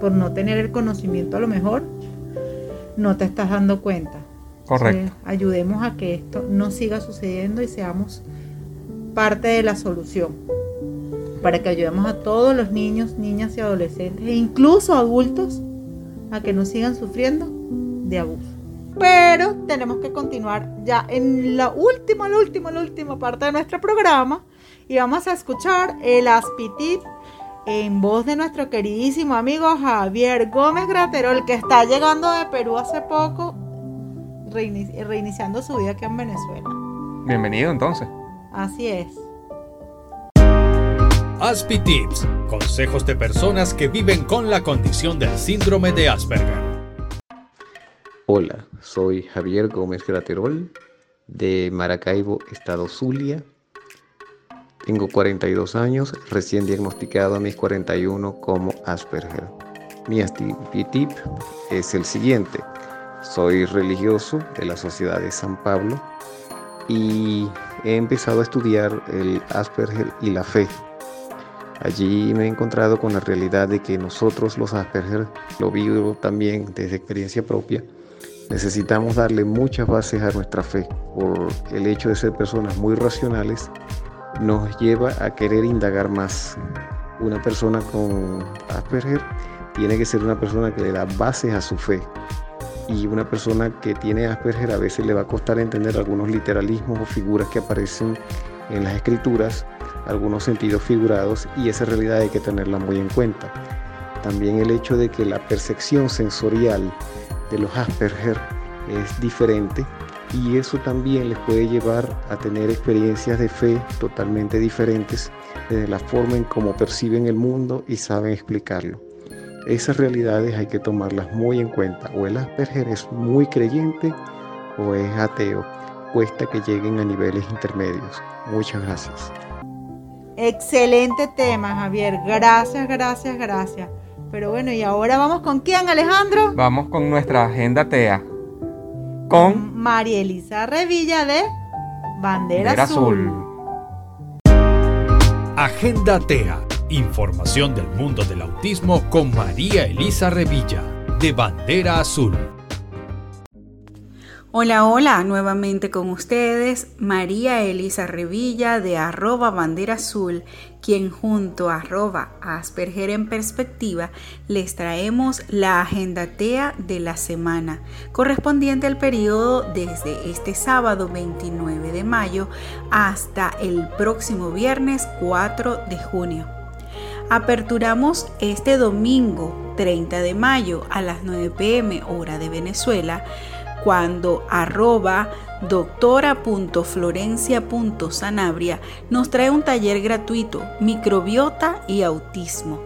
por no tener el conocimiento a lo mejor, no te estás dando cuenta. Correcto. Entonces, ayudemos a que esto no siga sucediendo y seamos parte de la solución. Para que ayudemos a todos los niños, niñas y adolescentes, e incluso adultos, a que no sigan sufriendo de abuso. Pero tenemos que continuar ya en la última, la última, la última parte de nuestro programa y vamos a escuchar el Aspitip en voz de nuestro queridísimo amigo Javier Gómez Graterol, que está llegando de Perú hace poco reinici- reiniciando su vida aquí en Venezuela. Bienvenido entonces. Así es. Aspi Tips, consejos de personas que viven con la condición del síndrome de Asperger. Hola, soy Javier Gómez Graterol de Maracaibo, Estado Zulia. Tengo 42 años, recién diagnosticado a mis 41 como Asperger. Mi tip es el siguiente. Soy religioso de la Sociedad de San Pablo y he empezado a estudiar el Asperger y la fe. Allí me he encontrado con la realidad de que nosotros los Asperger, lo vivo también desde experiencia propia, necesitamos darle muchas bases a nuestra fe. Por el hecho de ser personas muy racionales, nos lleva a querer indagar más. Una persona con Asperger tiene que ser una persona que le da bases a su fe. Y una persona que tiene Asperger a veces le va a costar entender algunos literalismos o figuras que aparecen en las escrituras, algunos sentidos figurados, y esa realidad hay que tenerla muy en cuenta. También el hecho de que la percepción sensorial de los Asperger es diferente y eso también les puede llevar a tener experiencias de fe totalmente diferentes desde la forma en cómo perciben el mundo y saben explicarlo. Esas realidades hay que tomarlas muy en cuenta. O el Asperger es muy creyente o es ateo. Cuesta que lleguen a niveles intermedios. Muchas gracias. Excelente tema, Javier. Gracias, gracias, gracias. Pero bueno, y ahora vamos con quién, Alejandro? Vamos con nuestra agenda TEA. Con María Elisa Revilla de Bandera, Bandera Azul. Azul. Agenda TEA, información del mundo del autismo con María Elisa Revilla, de Bandera Azul. Hola, hola, nuevamente con ustedes, María Elisa Revilla de arroba bandera azul, quien junto a Asperger en perspectiva les traemos la agenda TEA de la semana, correspondiente al periodo desde este sábado 29 de mayo hasta el próximo viernes 4 de junio. Aperturamos este domingo 30 de mayo a las 9 pm hora de Venezuela cuando arroba doctora.florencia.sanabria nos trae un taller gratuito, microbiota y autismo.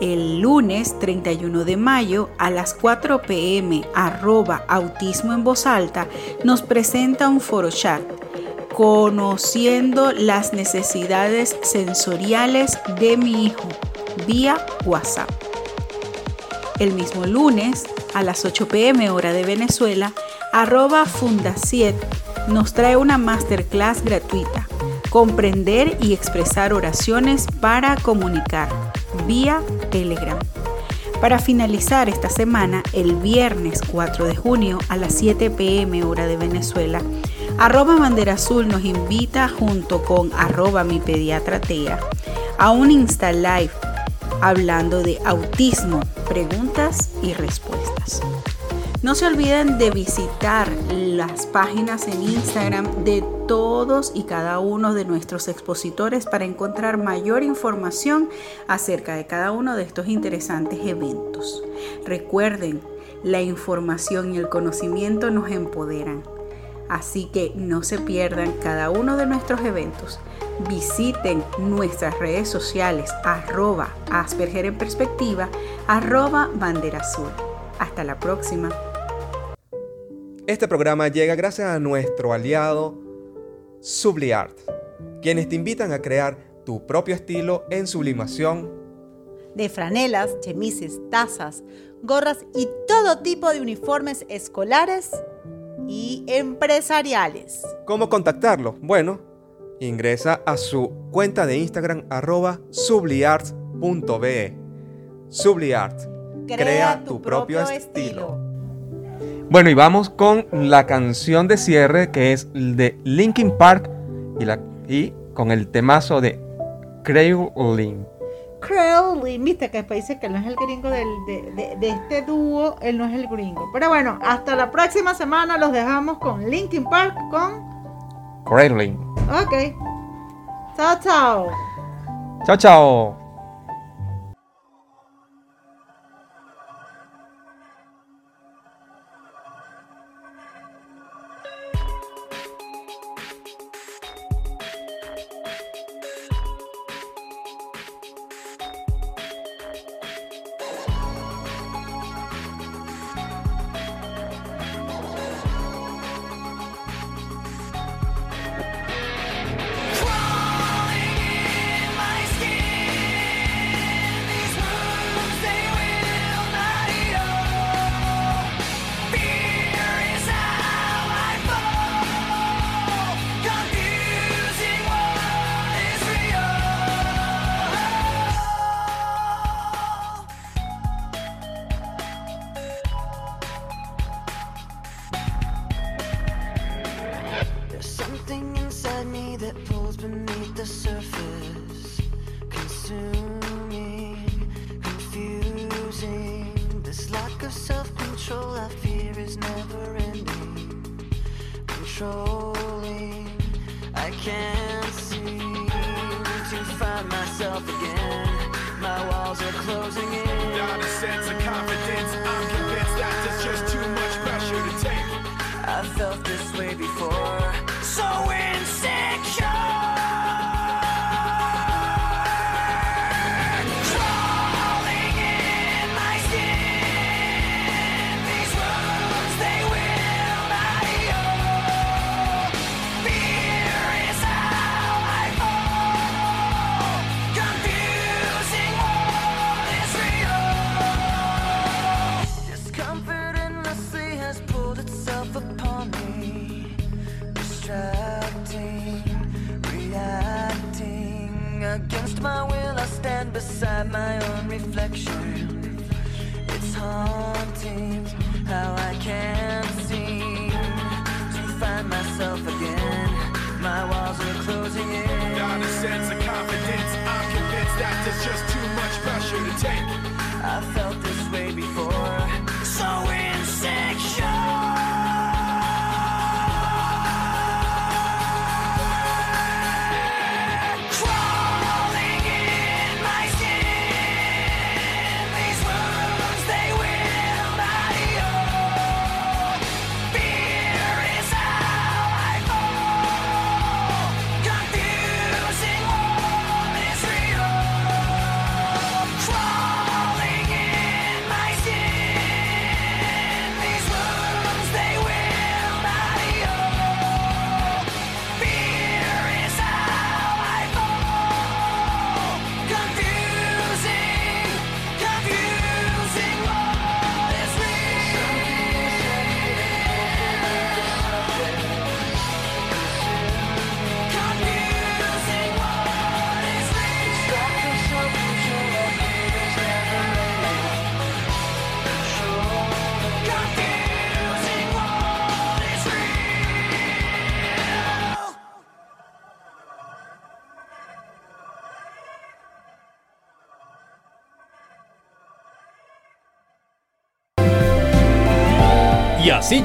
El lunes 31 de mayo a las 4 pm arroba autismo en voz alta nos presenta un foro chat conociendo las necesidades sensoriales de mi hijo vía WhatsApp. El mismo lunes a las 8 pm hora de Venezuela, arroba nos trae una masterclass gratuita, comprender y expresar oraciones para comunicar, vía Telegram. Para finalizar esta semana, el viernes 4 de junio a las 7 pm hora de Venezuela, arroba Bandera Azul nos invita junto con arroba mi pediatra a un Insta Live hablando de autismo, preguntas y respuestas. No se olviden de visitar las páginas en Instagram de todos y cada uno de nuestros expositores para encontrar mayor información acerca de cada uno de estos interesantes eventos. Recuerden, la información y el conocimiento nos empoderan. Así que no se pierdan cada uno de nuestros eventos. Visiten nuestras redes sociales arroba Asperger en perspectiva, arroba bandera azul. Hasta la próxima. Este programa llega gracias a nuestro aliado Subliart, quienes te invitan a crear tu propio estilo en sublimación. De franelas, chemises, tazas, gorras y todo tipo de uniformes escolares y empresariales. ¿Cómo contactarlo? Bueno, ingresa a su cuenta de Instagram arroba subliart.be. Subliart. Crea, tu, propio, estilo. Bueno, y vamos con la canción de cierre que es de Linkin Park y, la, y con el temazo de Crayoling. Crowley, viste que después dice que él no es el gringo del- de, de- de este dúo, él no es el gringo. Pero bueno, hasta la próxima semana los dejamos con Linkin Park con... Crayoling. Ok. Chao, chao. Chao, chao.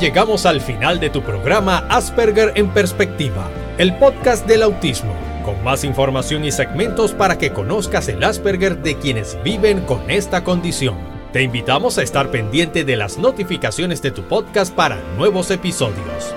llegamos al final de tu programa Asperger en Perspectiva, el podcast del autismo, con más información y segmentos para que conozcas el Asperger de quienes viven con esta condición. Te invitamos a estar pendiente de las notificaciones de tu podcast para nuevos episodios.